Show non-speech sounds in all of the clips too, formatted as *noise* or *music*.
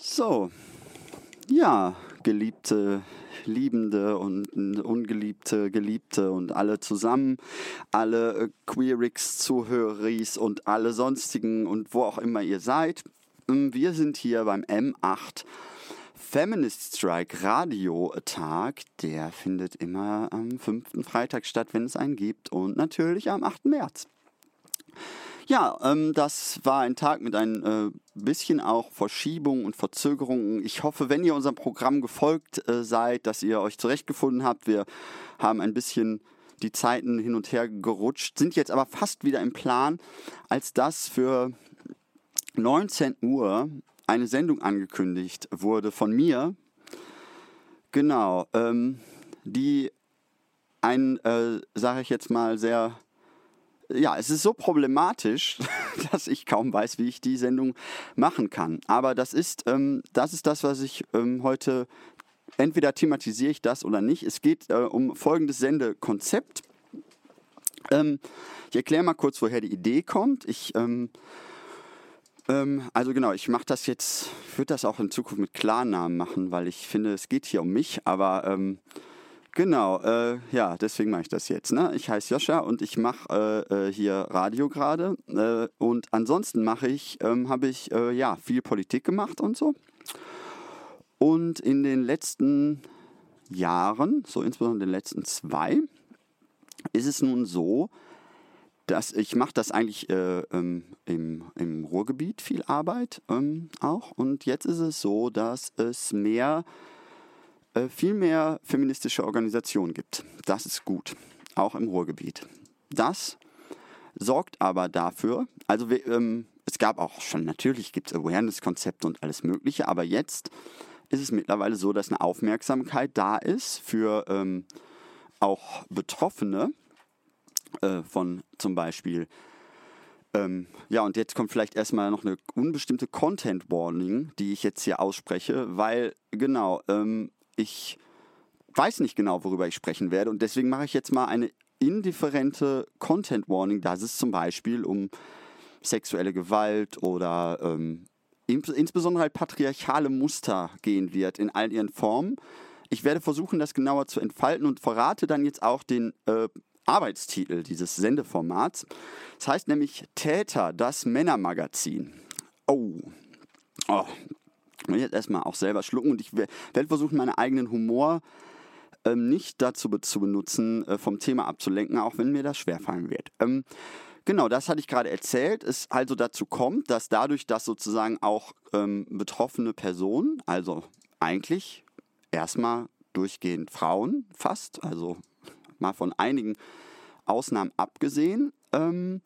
So, ja, geliebte, liebende und ungeliebte, geliebte und alle zusammen, alle äh, Queerix-Zuhöris und alle sonstigen und wo auch immer ihr seid. Ähm, wir sind hier beim M8 Feminist Strike Radio Tag. Der findet immer am fünften Freitag statt, wenn es einen gibt und natürlich am 8. März. Ja, ähm, das war ein Tag mit ein äh, bisschen auch Verschiebungen und Verzögerungen. Ich hoffe, wenn ihr unserem Programm gefolgt äh, seid, dass ihr euch zurechtgefunden habt. Wir haben ein bisschen die Zeiten hin und her gerutscht, sind jetzt aber fast wieder im Plan, als das für 19 Uhr eine Sendung angekündigt wurde von mir. Genau, ähm, die ein, äh, sage ich jetzt mal, sehr ja, es ist so problematisch, *laughs* dass ich kaum weiß, wie ich die Sendung machen kann. Aber das ist, ähm, das, ist das, was ich ähm, heute, entweder thematisiere ich das oder nicht. Es geht äh, um folgendes Sendekonzept. Ähm, ich erkläre mal kurz, woher die Idee kommt. Ich, ähm, ähm, also genau, ich mache das jetzt, würde das auch in Zukunft mit Klarnamen machen, weil ich finde, es geht hier um mich, aber ähm, Genau, äh, ja, deswegen mache ich das jetzt. Ne? Ich heiße Joscha und ich mache äh, äh, hier Radio gerade. Äh, und ansonsten mache ich, ähm, habe ich äh, ja viel Politik gemacht und so. Und in den letzten Jahren, so insbesondere in den letzten zwei, ist es nun so, dass ich mache das eigentlich äh, ähm, im, im Ruhrgebiet viel Arbeit ähm, auch. Und jetzt ist es so, dass es mehr viel mehr feministische Organisationen gibt. Das ist gut, auch im Ruhrgebiet. Das sorgt aber dafür, also ähm, es gab auch schon, natürlich gibt es Awareness-Konzepte und alles Mögliche, aber jetzt ist es mittlerweile so, dass eine Aufmerksamkeit da ist für ähm, auch Betroffene äh, von zum Beispiel ähm, ja, und jetzt kommt vielleicht erstmal noch eine unbestimmte Content Warning, die ich jetzt hier ausspreche, weil genau, ähm, ich weiß nicht genau, worüber ich sprechen werde und deswegen mache ich jetzt mal eine indifferente Content Warning, dass es zum Beispiel um sexuelle Gewalt oder ähm, insbesondere halt patriarchale Muster gehen wird in all ihren Formen. Ich werde versuchen, das genauer zu entfalten und verrate dann jetzt auch den äh, Arbeitstitel dieses Sendeformats. Das heißt nämlich Täter, das Männermagazin. Oh, oh will jetzt erstmal auch selber schlucken und ich werde versuchen, meinen eigenen Humor ähm, nicht dazu zu benutzen, äh, vom Thema abzulenken, auch wenn mir das schwerfallen wird. Ähm, genau, das hatte ich gerade erzählt. Es also dazu kommt, dass dadurch, dass sozusagen auch ähm, betroffene Personen, also eigentlich erstmal durchgehend Frauen fast, also mal von einigen Ausnahmen abgesehen, ähm,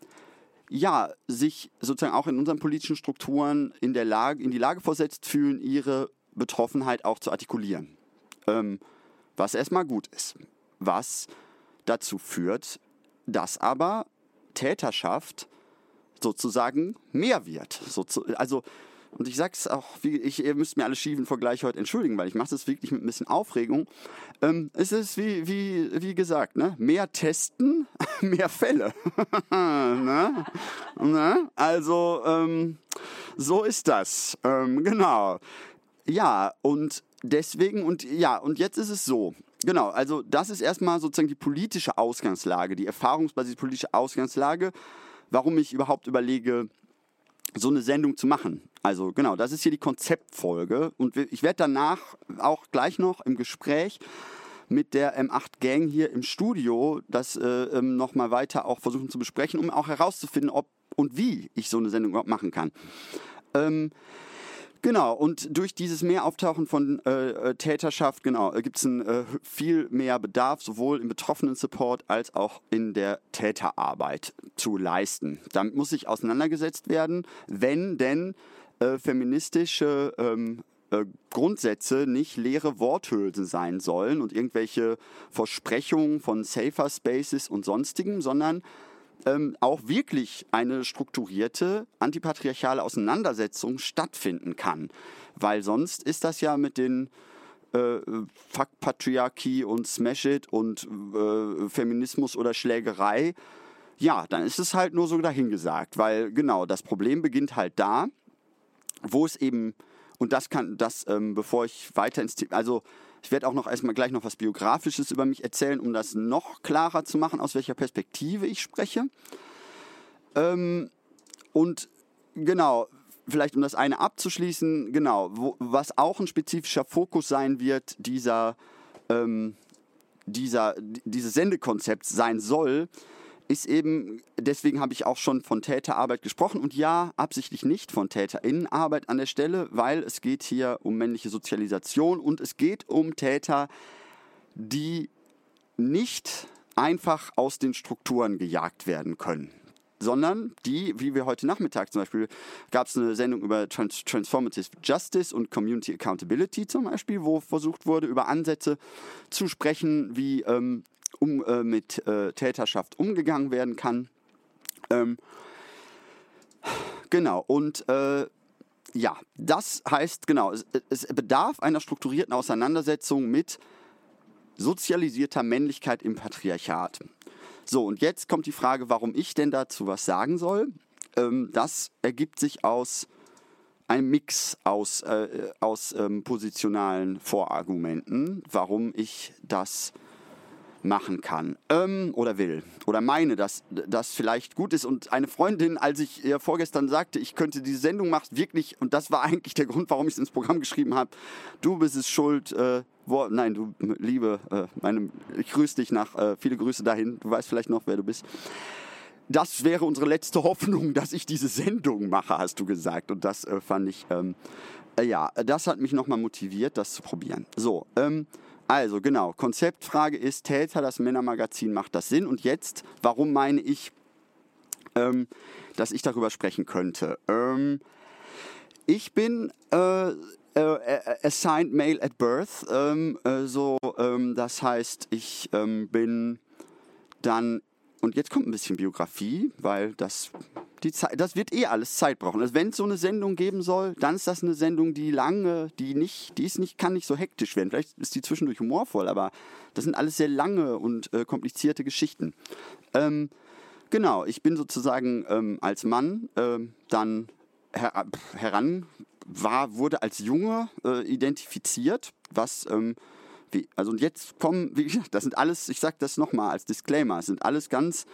ja, sich sozusagen auch in unseren politischen Strukturen in, der Lage, in die Lage versetzt fühlen, ihre Betroffenheit auch zu artikulieren. Ähm, was erstmal gut ist. Was dazu führt, dass aber Täterschaft sozusagen mehr wird. Also und ich sag's auch, wie, ich, ihr müsst mir alle schiefen Vergleich heute entschuldigen, weil ich mache das wirklich mit ein bisschen Aufregung. Ähm, es ist wie, wie, wie gesagt, ne? mehr testen, *laughs* mehr Fälle. *laughs* ne? Ne? Also, ähm, so ist das. Ähm, genau. Ja, und deswegen, und ja, und jetzt ist es so. Genau, also das ist erstmal sozusagen die politische Ausgangslage, die erfahrungsbasierte politische Ausgangslage, warum ich überhaupt überlege, so eine Sendung zu machen. Also genau, das ist hier die Konzeptfolge und ich werde danach auch gleich noch im Gespräch mit der M8 Gang hier im Studio das äh, ähm, nochmal weiter auch versuchen zu besprechen, um auch herauszufinden, ob und wie ich so eine Sendung überhaupt machen kann. Ähm, Genau, und durch dieses Mehrauftauchen von äh, äh Täterschaft, genau, äh, gibt es äh, viel mehr Bedarf, sowohl im Betroffenen-Support als auch in der Täterarbeit zu leisten. Damit muss sich auseinandergesetzt werden, wenn denn äh, feministische ähm, äh, Grundsätze nicht leere Worthülsen sein sollen und irgendwelche Versprechungen von Safer Spaces und sonstigem, sondern ähm, auch wirklich eine strukturierte antipatriarchale Auseinandersetzung stattfinden kann. Weil sonst ist das ja mit den äh, Fuck Patriarchie und Smash It und äh, Feminismus oder Schlägerei. Ja, dann ist es halt nur so dahingesagt, weil genau das Problem beginnt halt da, wo es eben und das kann, das, ähm, bevor ich weiter ins Thema, also ich werde auch noch erstmal gleich noch was Biografisches über mich erzählen, um das noch klarer zu machen, aus welcher Perspektive ich spreche. Ähm, und genau, vielleicht um das eine abzuschließen, genau, wo, was auch ein spezifischer Fokus sein wird, dieser, ähm, dieser, dieses Sendekonzept sein soll, ist eben, deswegen habe ich auch schon von Täterarbeit gesprochen und ja, absichtlich nicht von Täterinnenarbeit an der Stelle, weil es geht hier um männliche Sozialisation und es geht um Täter, die nicht einfach aus den Strukturen gejagt werden können sondern die, wie wir heute Nachmittag zum Beispiel, gab es eine Sendung über Trans Transformative Justice und Community Accountability zum Beispiel, wo versucht wurde, über Ansätze zu sprechen, wie ähm, um, äh, mit äh, Täterschaft umgegangen werden kann. Ähm, genau, und äh, ja, das heißt, genau, es, es bedarf einer strukturierten Auseinandersetzung mit sozialisierter Männlichkeit im Patriarchat. So, und jetzt kommt die Frage, warum ich denn dazu was sagen soll. Ähm, das ergibt sich aus einem Mix aus, äh, aus ähm, positionalen Vorargumenten, warum ich das machen kann ähm, oder will oder meine, dass das vielleicht gut ist. Und eine Freundin, als ich ihr vorgestern sagte, ich könnte diese Sendung machen, wirklich, und das war *laughs* eigentlich der Grund, warum ich es ins Programm geschrieben habe, du bist es schuld, äh, wo, nein, du Liebe, äh, meine, ich grüße dich nach, äh, viele Grüße dahin, du weißt vielleicht noch, wer du bist. Das wäre unsere letzte *laughs* Hoffnung, dass ich diese Sendung mache, hast du gesagt. Und das äh, fand ich, ähm, äh, ja, das hat mich nochmal motiviert, das zu probieren. So, ähm, also genau, Konzeptfrage ist, Täter, das Männermagazin, macht das Sinn? Und jetzt, warum meine ich, ähm, dass ich darüber sprechen könnte? Ähm, ich bin äh, äh, assigned male at birth, ähm, äh, so, ähm, das heißt, ich ähm, bin dann und jetzt kommt ein bisschen Biografie, weil das, die Zeit, das wird eh alles Zeit brauchen. Also wenn es so eine Sendung geben soll, dann ist das eine Sendung, die lange, die nicht, die ist nicht, kann nicht so hektisch werden. Vielleicht ist die zwischendurch humorvoll, aber das sind alles sehr lange und äh, komplizierte Geschichten. Ähm, genau, ich bin sozusagen ähm, als Mann äh, dann her heran war, wurde als Junge äh, identifiziert, was ähm, wie, also und jetzt kommen, wie gesagt, das sind alles, ich sage das nochmal als Disclaimer, es sind alles ganz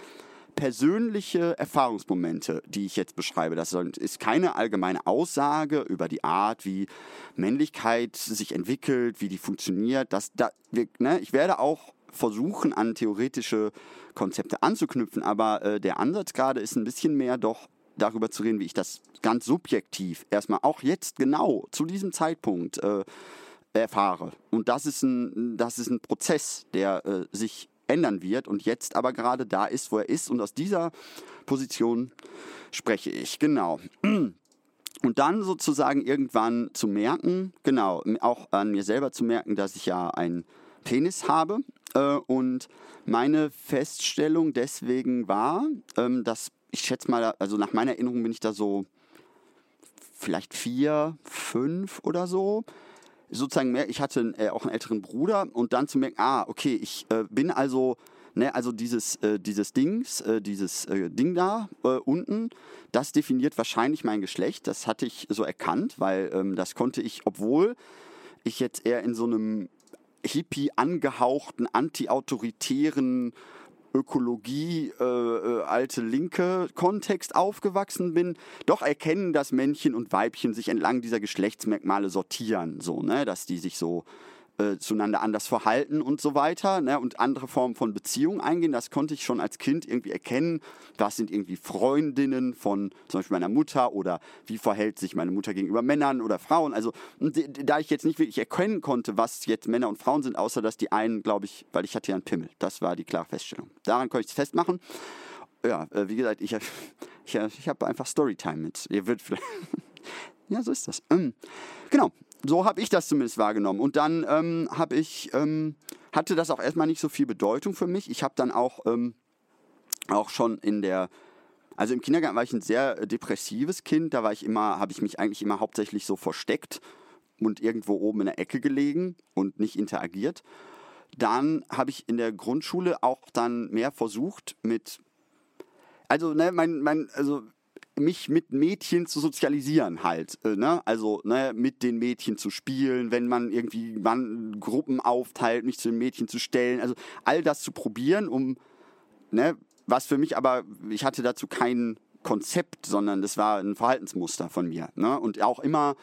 persönliche Erfahrungsmomente, die ich jetzt beschreibe. Das ist keine allgemeine Aussage über die Art, wie Männlichkeit sich entwickelt, wie die funktioniert. Das, da, wir, ne, ich werde auch versuchen, an theoretische Konzepte anzuknüpfen, aber äh, der Ansatz gerade ist ein bisschen mehr doch darüber zu reden, wie ich das ganz subjektiv erstmal auch jetzt genau zu diesem Zeitpunkt äh, erfahre. Und das ist ein, das ist ein Prozess, der äh, sich ändern wird und jetzt aber gerade da ist, wo er ist. Und aus dieser Position spreche ich. Genau. *clears throat* Und dann sozusagen irgendwann zu merken, genau, auch an mir selber zu merken, dass ich ja einen Penis habe. Äh, und meine Feststellung deswegen war, ähm, dass ich schätze mal, also nach meiner Erinnerung bin ich da so vielleicht vier, fünf oder so sozusagen mehr, ich hatte äh, auch einen älteren Bruder und dann zu merken, ah, okay, ich äh, bin also, ne, also dieses, äh, dieses Dings, äh, dieses äh, Ding da äh, unten, das definiert wahrscheinlich mein Geschlecht. Das hatte ich so erkannt, weil ähm, das konnte ich, obwohl ich jetzt eher in so einem Hippie angehauchten, anti-autoritären Ökologie, äh, äh, alte linke Kontext aufgewachsen bin, doch erkennen, dass Männchen und Weibchen sich entlang dieser Geschlechtsmerkmale sortieren, so, ne, dass die sich so äh, zueinander anders verhalten und so weiter ne, und andere Formen von Beziehungen eingehen. Das konnte ich schon als Kind irgendwie erkennen. Was sind irgendwie Freundinnen von zum Beispiel meiner Mutter oder wie verhält sich meine Mutter gegenüber Männern oder Frauen. Also da ich jetzt nicht wirklich erkennen konnte, was jetzt Männer und Frauen sind, außer dass die einen, glaube ich, weil ich hatte ja einen Pimmel. Das war die klare Feststellung. Daran konnte ich es festmachen. Ja, äh, wie gesagt, ich, *laughs* ich, ich habe einfach Storytime mit. Ihr würdet vielleicht... *laughs* ja, so ist das. Ähm, genau, so habe ich das zumindest wahrgenommen. Und dann ähm, habe ich, ähm, hatte das auch erstmal nicht so viel Bedeutung für mich. Ich habe dann auch, ähm, auch schon in der, also im Kindergarten war ich ein sehr depressives Kind. Da war ich immer, habe ich mich eigentlich immer hauptsächlich so versteckt und irgendwo oben in der Ecke gelegen und nicht interagiert. Dann habe ich in der Grundschule auch dann mehr versucht mit, also ne, mein, mein, also mich mit Mädchen zu sozialisieren halt, äh, ne? Also ne, mit den Mädchen zu spielen, wenn man irgendwie man Gruppen aufteilt, mich zu den Mädchen zu stellen, also all das zu probieren, um ne, was für mich aber ich hatte dazu kein Konzept, sondern das war ein Verhaltensmuster von mir, ne? Und auch immer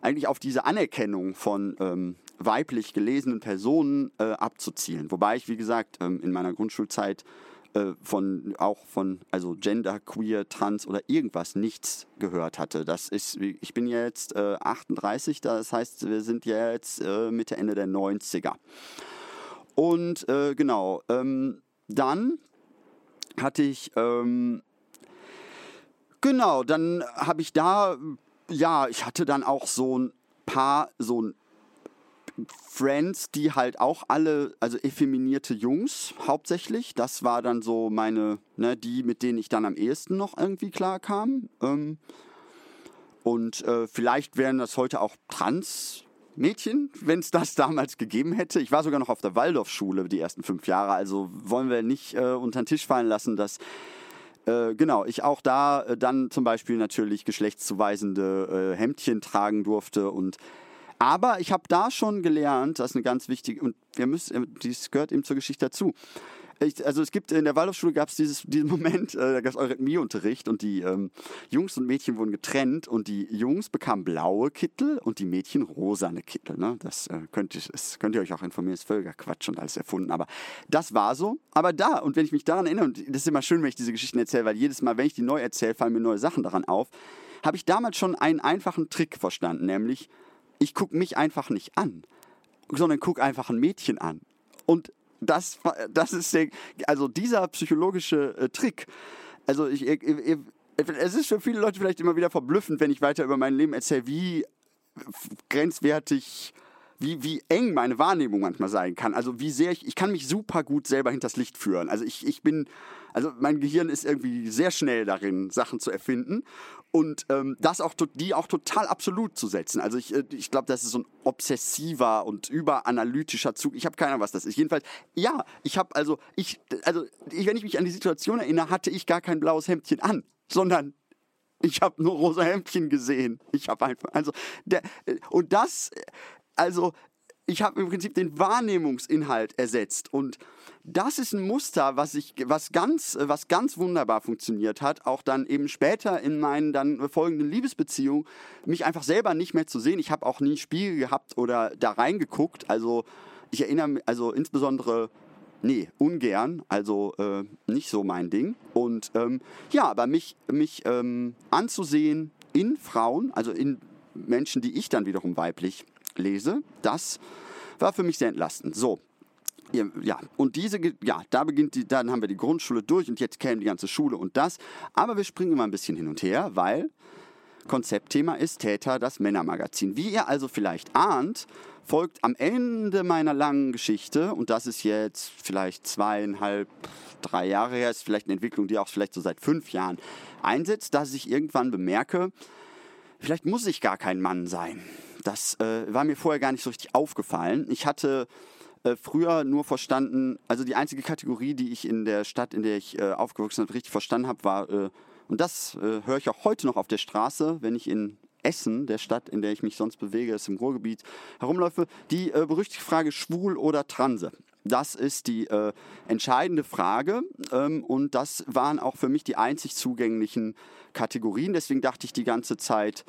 eigentlich auf diese Anerkennung von ähm, weiblich gelesenen Personen äh, abzuzielen. Wobei ich, wie gesagt, ähm, in meiner Grundschulzeit äh, von auch von also Gender, Queer, Trans oder irgendwas nichts gehört hatte. Das ist, ich bin jetzt äh, 38, das heißt, wir sind jetzt äh, Mitte Ende der 90er. Und äh, genau, ähm, dann hatte ich ähm, genau, dann habe ich da ja, ich hatte dann auch so ein paar so ein Friends, die halt auch alle, also effeminierte Jungs hauptsächlich. Das war dann so meine, ne, die, mit denen ich dann am ehesten noch irgendwie klar kam. Ähm, und äh, vielleicht wären das heute auch Trans-Mädchen, wenn es das *laughs* damals gegeben hätte. Ich war sogar noch auf der Waldorfschule die ersten fünf Jahre, also wollen wir nicht äh, unter den Tisch fallen lassen, dass äh, genau, ich auch da äh, dann zum Beispiel natürlich geschlechtszuweisende äh, Hemdchen tragen durfte und aber ich habe da schon gelernt, das ist eine ganz wichtige, und wir müssen, dies gehört eben zur Geschichte dazu. Ich, also es gibt in der Waldorfschule gab es diesen Moment, äh, da gab es Eurythmieunterricht und die ähm, Jungs und Mädchen wurden getrennt und die Jungs bekamen blaue Kittel und die Mädchen rosane Kittel. Ne? Das, äh, könnt ihr, das könnt ihr euch auch informieren, ist völliger Quatsch und alles erfunden. Aber das war so. Aber da, und wenn ich mich daran erinnere, und das ist immer schön, wenn ich diese Geschichten erzähle, weil jedes Mal, wenn ich die neu erzähle, fallen mir neue Sachen daran auf, habe ich damals schon einen einfachen Trick verstanden, nämlich ich gucke mich einfach nicht an, sondern gucke einfach ein Mädchen an. Und das, das ist der, also dieser psychologische äh, Trick. Also ich, ich, ich, es ist für viele Leute vielleicht immer wieder verblüffend, wenn ich weiter über mein Leben erzähle, wie grenzwertig wie, wie eng meine Wahrnehmung manchmal sein kann. Also wie sehr ich, ich kann mich super gut selber hinters Licht führen. Also ich, ich bin, also mein Gehirn ist irgendwie sehr schnell darin, Sachen zu erfinden und ähm, das auch, die auch total absolut zu setzen. Also ich, äh, ich glaube, das ist so ein obsessiver und überanalytischer Zug. Ich habe keine Ahnung, was das ist. Jedenfalls, ja, ich habe also, ich, also ich, wenn ich mich an die Situation erinnere, hatte ich gar kein blaues Hemdchen an, sondern ich habe nur rosa Hemdchen gesehen. Ich habe einfach, also, der, äh, und das, also ich habe im Prinzip den Wahrnehmungsinhalt ersetzt und das ist ein Muster, was ich, was ganz, was ganz wunderbar funktioniert hat, auch dann eben später in meinen dann folgenden Liebesbeziehungen, mich einfach selber nicht mehr zu sehen. Ich habe auch nie Spiegel gehabt oder da reingeguckt. Also ich erinnere mich, also insbesondere, nee, ungern, also äh, nicht so mein Ding. Und ähm, ja, aber mich, mich ähm, anzusehen in Frauen, also in Menschen, die ich dann wiederum weiblich lese. Das war für mich sehr entlastend. So, ja, und diese, ja, da beginnt die, dann haben wir die Grundschule durch und jetzt käme die ganze Schule und das. Aber wir springen immer ein bisschen hin und her, weil Konzeptthema ist Täter, das Männermagazin. Wie ihr also vielleicht ahnt, folgt am Ende meiner langen Geschichte, und das ist jetzt vielleicht zweieinhalb, drei Jahre her, ist vielleicht eine Entwicklung, die auch vielleicht so seit fünf Jahren einsetzt, dass ich irgendwann bemerke, vielleicht muss ich gar kein Mann sein. Das äh, war mir vorher gar nicht so richtig aufgefallen. Ich hatte äh, früher nur verstanden, also die einzige Kategorie, die ich in der Stadt, in der ich äh, aufgewachsen bin, richtig verstanden habe, war, äh, und das äh, höre ich auch heute noch auf der Straße, wenn ich in Essen, der Stadt, in der ich mich sonst bewege, ist im Ruhrgebiet, herumläufe, die äh, berüchtigte Frage schwul oder transe. Das ist die äh, entscheidende Frage ähm, und das waren auch für mich die einzig zugänglichen Kategorien. Deswegen dachte ich die ganze Zeit,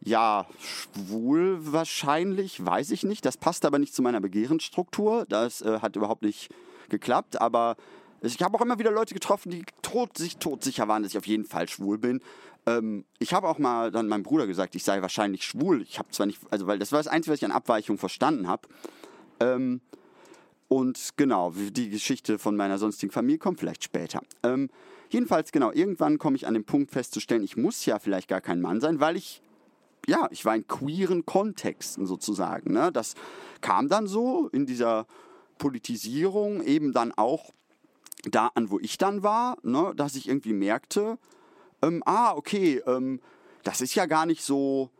ja, schwul wahrscheinlich, weiß ich nicht. Das passt aber nicht zu meiner Begehrensstruktur. Das äh, hat überhaupt nicht geklappt. Aber ich habe auch immer wieder Leute getroffen, die tot, sich todsicher waren, dass ich auf jeden Fall schwul bin. Ähm, ich habe auch mal dann meinem Bruder gesagt, ich sei wahrscheinlich schwul. Ich habe zwar nicht, also weil das war das Einzige, was ich an Abweichung verstanden habe. Ähm, und genau, die Geschichte von meiner sonstigen Familie kommt vielleicht später. Ähm, jedenfalls, genau, irgendwann komme ich an den Punkt festzustellen, ich muss ja vielleicht gar kein Mann sein, weil ich ja, ich war in queeren Kontexten sozusagen. Ne? Das kam dann so in dieser Politisierung eben dann auch da an, wo ich dann war, ne? dass ich irgendwie merkte, ähm, ah, okay, ähm, das ist ja gar nicht so,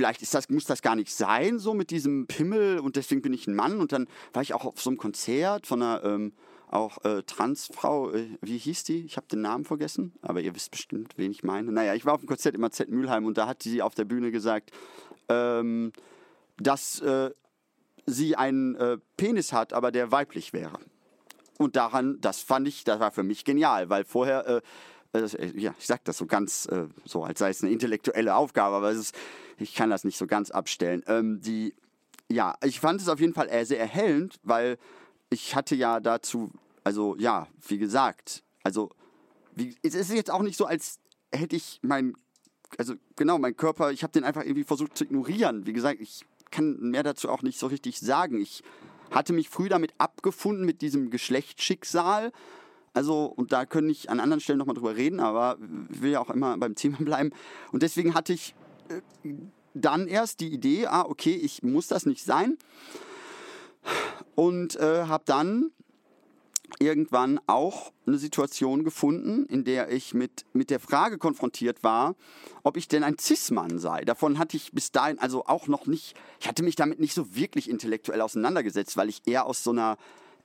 vielleicht ist das, muss das gar nicht sein, so mit diesem Pimmel und deswegen bin ich ein Mann. Und dann war ich auch auf so einem Konzert von einer, ähm, auch äh, Transfrau, äh, wie hieß die? Ich habe den Namen vergessen, aber ihr wisst bestimmt, wen ich meine. Naja, ich war auf dem Konzert im AZ Mülheim und da hat sie auf der Bühne gesagt, ähm, dass äh, sie einen äh, Penis hat, aber der weiblich wäre. Und daran, das fand ich, das war für mich genial, weil vorher, äh, ja, ich sage das so ganz, äh, so als sei es eine intellektuelle Aufgabe, aber ist, ich kann das nicht so ganz abstellen. Ähm, die, ja, ich fand es auf jeden Fall sehr erhellend, weil ich hatte ja dazu, also ja, wie gesagt, also wie, es ist jetzt auch nicht so, als hätte ich mein, also genau, mein Körper, ich habe den einfach irgendwie versucht zu ignorieren. Wie gesagt, ich kann mehr dazu auch nicht so richtig sagen. Ich hatte mich früh damit abgefunden, mit diesem Geschlechtsschicksal. Also, und da können ich an anderen Stellen nochmal drüber reden, aber will ja auch immer beim Thema *laughs* bleiben. Und deswegen hatte ich äh, dann erst die Idee, ah, okay, ich muss das nicht sein. Und äh, habe dann irgendwann auch eine Situation gefunden, in der ich mit, mit der Frage konfrontiert war, ob ich denn ein Cis-Mann sei. Davon hatte ich bis dahin also auch noch nicht, ich hatte mich damit nicht so wirklich intellektuell auseinandergesetzt, weil ich eher aus so einer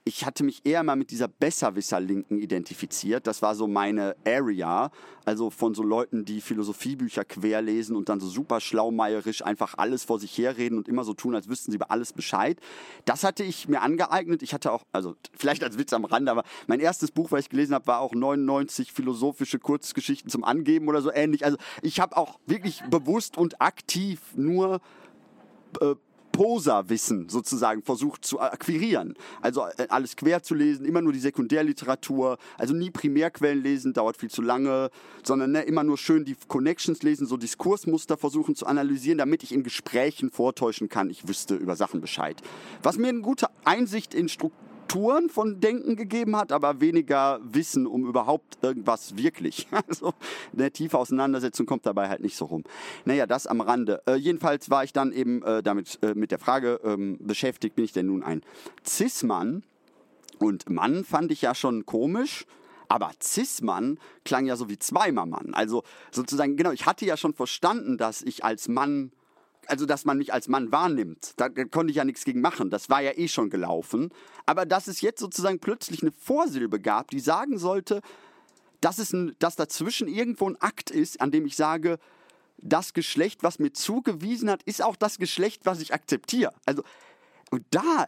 ich hatte mich eher mal mit dieser Besserwisser-Linken identifiziert. Das war so meine Area. Also von so Leuten, die Philosophiebücher querlesen und dann so super schlaumeierisch einfach alles vor sich herreden und immer so tun, als wüssten sie über alles Bescheid. Das hatte ich mir angeeignet. Ich hatte auch, also vielleicht als Witz am Rande, aber mein erstes Buch, was ich gelesen habe, war auch 99 philosophische Kurzgeschichten zum Angeben oder so ähnlich. Also ich habe auch wirklich bewusst und aktiv nur äh, Poserwissen sozusagen versucht zu akquirieren. Also äh, alles quer zu lesen, immer nur die Sekundärliteratur, also nie Primärquellen lesen, dauert viel zu lange, sondern ne, immer nur schön die Connections lesen, so Diskursmuster versuchen zu analysieren, damit ich in Gesprächen vortäuschen kann, ich wüsste über Sachen Bescheid. Was mir eine gute Einsicht in Struktur Strukturen von Denken gegeben hat, aber weniger Wissen um überhaupt irgendwas wirklich. *laughs* Also eine tiefe Auseinandersetzung kommt dabei halt nicht so rum. Naja, das am Rande. Äh, jedenfalls war ich dann eben äh, damit äh, mit der Frage ähm, beschäftigt, bin ich denn nun ein Cis-Mann? Und Mann fand ich ja schon komisch. Aber Cis-Mann klang ja so wie zweimal Mann. Also sozusagen, genau, ich hatte ja schon verstanden, dass ich als Mann also dass man mich als Mann wahrnimmt. Da, da, konnte ich ja nichts gegen machen. Das war ja eh schon gelaufen. Aber dass es jetzt sozusagen plötzlich eine Vorsilbe gab, die sagen sollte, dass, es ein, dass dazwischen irgendwo ein Akt ist, an dem ich sage, das Geschlecht, was mir zugewiesen hat, ist auch das Geschlecht, was ich akzeptiere. Also, und da,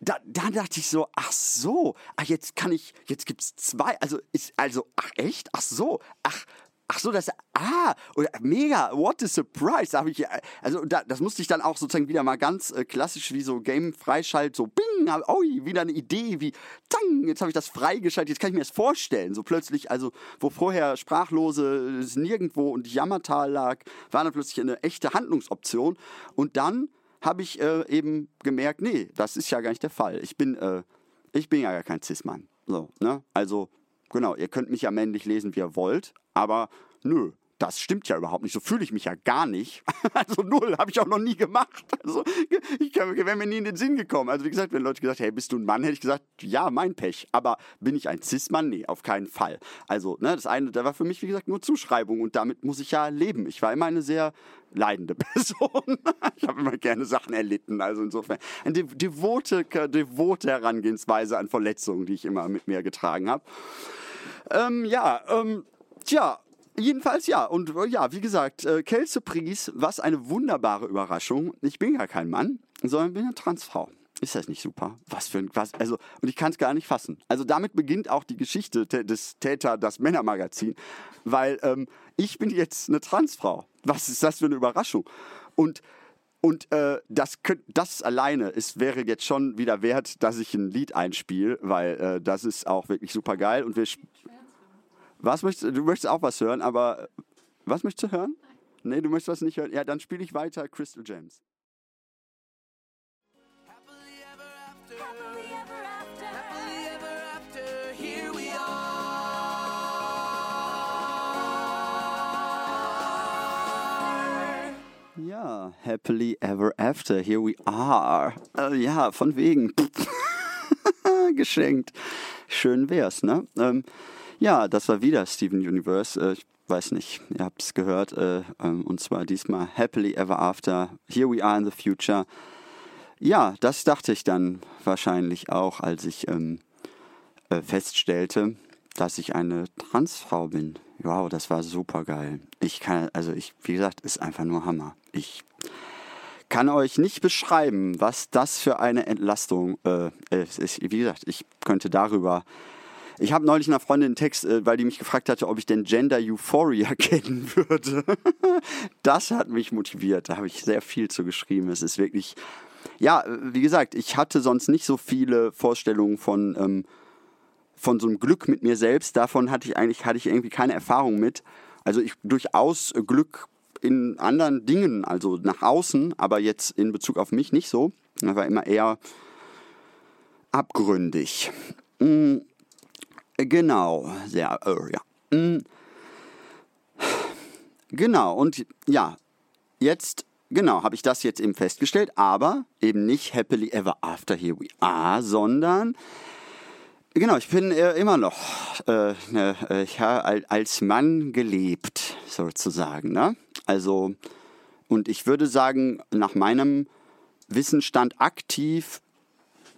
da, da dachte ich so, ach so, ach jetzt kann ich, jetzt gibt es zwei, also ist, also, ach echt, ach so, ach, Ach so, das, ah, mega, what a surprise. Da ich, also da, das musste ich dann auch sozusagen wieder mal ganz äh, klassisch wie so Game-Freischalt, so bing, oh, wieder eine Idee, wie, zang, jetzt habe ich das freigeschaltet, jetzt kann ich mir das vorstellen. So plötzlich, also wo vorher Sprachlose nirgendwo und Jammertal lag, war dann plötzlich eine echte Handlungsoption. Und dann habe ich äh, eben gemerkt, nee, das ist ja gar nicht der Fall. Ich bin, äh, ich bin ja gar kein Cis-Mann. So, ne? Also Genau, ihr könnt mich ja männlich lesen, wie ihr wollt, aber nö, das stimmt ja überhaupt nicht. So fühle ich mich ja gar nicht. *laughs* Also null, habe ich auch noch nie gemacht. Also ich wäre mir nie in den Sinn gekommen. Also wie gesagt, wenn Leute gesagt, hey, bist du ein Mann, hätte ich gesagt, ja, mein Pech. Aber bin ich ein Cis-Mann? Nee, auf keinen Fall. Also ne, das eine, da war für mich, wie gesagt, nur Zuschreibung und damit muss ich ja leben. Ich war immer eine sehr leidende *laughs* Person. ich habe immer gerne Sachen erlitten. Also insofern eine devote, devote Herangehensweise an Verletzungen, die ich immer mit mir getragen habe. Ähm, ja, ähm, tja, Jedenfalls ja. Und äh, ja, wie gesagt, äh, Kelsey Pries, was eine wunderbare Überraschung. Ich bin ja kein Mann, sondern bin eine Transfrau. Ist das nicht super? Was für ein, was, also, und ich kann es gar nicht fassen. Also damit beginnt auch die Geschichte des Täter, das Männermagazin, weil ähm, ich bin jetzt eine Transfrau. Was ist das für eine Überraschung? Und und äh, das, könnt, das alleine ist, wäre jetzt schon wieder wert, dass ich ein Lied einspiele, weil äh, das ist auch wirklich super geil. Und wir. Was möchtest du? möchtest auch was hören, aber was möchtest du hören? Nee, du möchtest was nicht hören? Ja, dann spiele ich weiter Crystal Gems. Ja, happily ever after, here we are. Äh, ja, von wegen. *laughs* Geschenkt. Schön wär's, ne? Ähm, ja, das war wieder Steven Universe. Äh, ich weiß nicht, ihr habt es gehört. Äh, ähm, und zwar diesmal happily ever after, here we are in the future. Ja, das dachte ich dann wahrscheinlich auch, als ich ähm, äh, feststellte, dass ich eine Transfrau bin. Wow, das war super geil. Ich kann, also ich, wie gesagt, ist einfach nur Hammer. Ich kann euch nicht beschreiben, was das für eine Entlastung äh, ist. Wie gesagt, ich könnte darüber. Ich habe neulich einer Freundin einen Text, äh, weil die mich gefragt hatte, ob ich denn Gender Euphoria *laughs* kennen würde. das hat mich motiviert. Da habe ich sehr viel zu geschrieben. Es ist wirklich, ja, wie gesagt, ich hatte sonst nicht so viele Vorstellungen von, ähm, von so einem Glück mit mir selbst. Davon hatte ich eigentlich hatte ich irgendwie keine Erfahrung mit. Also ich durchaus Glück in anderen Dingen, also nach außen, aber jetzt in Bezug auf mich nicht so. Das war immer eher abgründig. Mm, genau, sehr, äh, ja. Mm, genau, und ja, jetzt, genau, habe ich das jetzt eben festgestellt, aber eben nicht happily ever after here we are, sondern Genau, ich bin äh, immer noch äh, ne, äh, ich habe als Mann gelebt, sozusagen. Ne? Also, und ich würde sagen, nach meinem Wissensstand aktiv,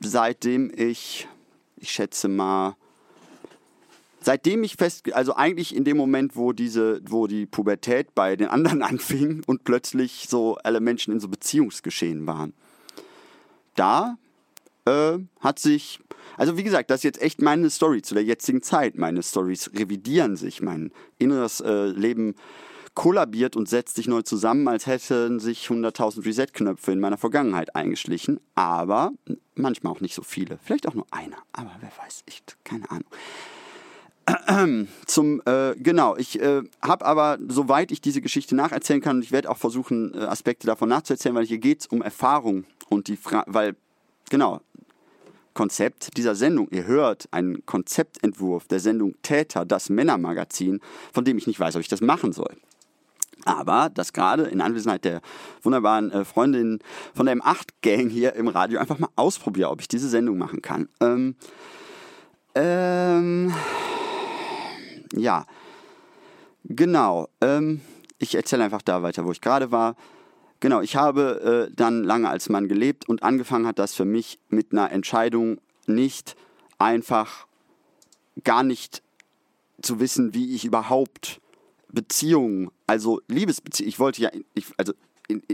seitdem ich, ich schätze mal, seitdem ich fest, also eigentlich in dem Moment, wo diese, wo die Pubertät bei den anderen *laughs* anfing und plötzlich so alle Menschen in so Beziehungsgeschehen waren, da äh, hat sich also wie gesagt, das ist jetzt echt meine Story zu der jetzigen Zeit. Meine Stories revidieren sich, mein inneres äh, Leben kollabiert und setzt sich neu zusammen, als hätten sich 100.000 Reset-Knöpfe in meiner Vergangenheit eingeschlichen. Aber manchmal auch nicht so viele. Vielleicht auch nur einer. Aber wer weiß, ich, keine Ahnung. *clears throat* Zum, äh, genau, ich äh, habe aber, soweit ich diese Geschichte nacherzählen kann, und ich werde auch versuchen, äh, Aspekte davon nachzuerzählen, weil hier geht es um Erfahrung und die Frage, weil, genau, Konzept dieser Sendung. Ihr hört einen Konzeptentwurf der Sendung Täter, das Männermagazin, von dem ich nicht weiß, ob ich das machen soll. Aber das gerade in Anwesenheit der wunderbaren äh, Freundin von der M8-Gang hier im Radio einfach mal ausprobiere, ob ich diese Sendung machen kann. Ähm, ähm, ja, genau. Ähm, ich erzähle einfach da weiter, wo ich gerade war. Genau, ich habe äh, dann lange als Mann gelebt und angefangen hat das für mich mit einer Entscheidung nicht einfach gar nicht zu wissen, wie ich überhaupt Beziehungen, also Liebesbeziehungen, ich wollte ja, ich, also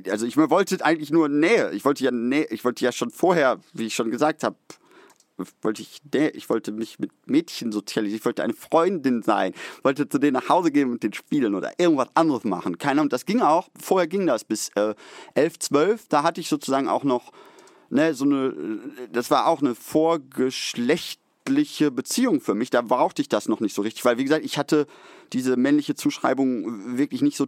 also ich wollte eigentlich nur Nähe. Ich wollte ja Nähe, ich wollte ja schon vorher, wie ich schon gesagt habe, wollte ich, ich wollte mich mit Mädchen sozialisieren, ich wollte eine Freundin sein, wollte zu denen nach Hause gehen und den spielen oder irgendwas anderes machen. Keine Ahnung, das ging auch, vorher ging das bis äh, 11, 12, da hatte ich sozusagen auch noch, ne, so eine, das war auch eine vorgeschlechtliche Beziehung für mich, da brauchte ich das noch nicht so richtig, weil wie gesagt, ich hatte diese männliche Zuschreibung wirklich nicht so,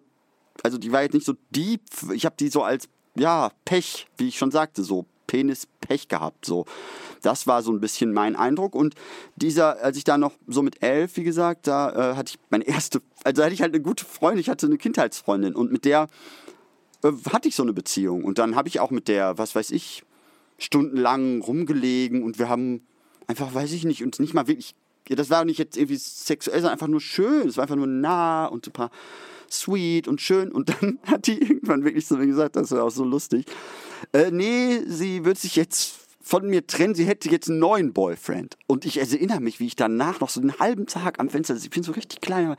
also die war jetzt nicht so deep, ich habe die so als, ja, Pech, wie ich schon sagte, so Penis Pech gehabt. So, das war so ein bisschen mein Eindruck. Und dieser, als ich da noch so mit elf, wie gesagt, da äh, hatte ich meine erste, also hatte ich halt eine gute Freundin, ich hatte eine Kindheitsfreundin und mit der äh, hatte ich so eine Beziehung. Und dann habe ich auch mit der, was weiß ich, stundenlang rumgelegen und wir haben einfach, weiß ich nicht, uns nicht mal wirklich, ja, das war nicht jetzt irgendwie sexuell, sondern einfach nur schön, es war einfach nur nah und ein paar sweet und schön. Und dann *laughs* hat die irgendwann wirklich so gesagt, das war auch so lustig. Äh, nee, sie wird sich jetzt von mir trennen, sie hätte jetzt einen neuen Boyfriend. Und ich erinnere mich, wie ich danach noch so einen halben Tag am Fenster, ich bin so richtig klein, aber,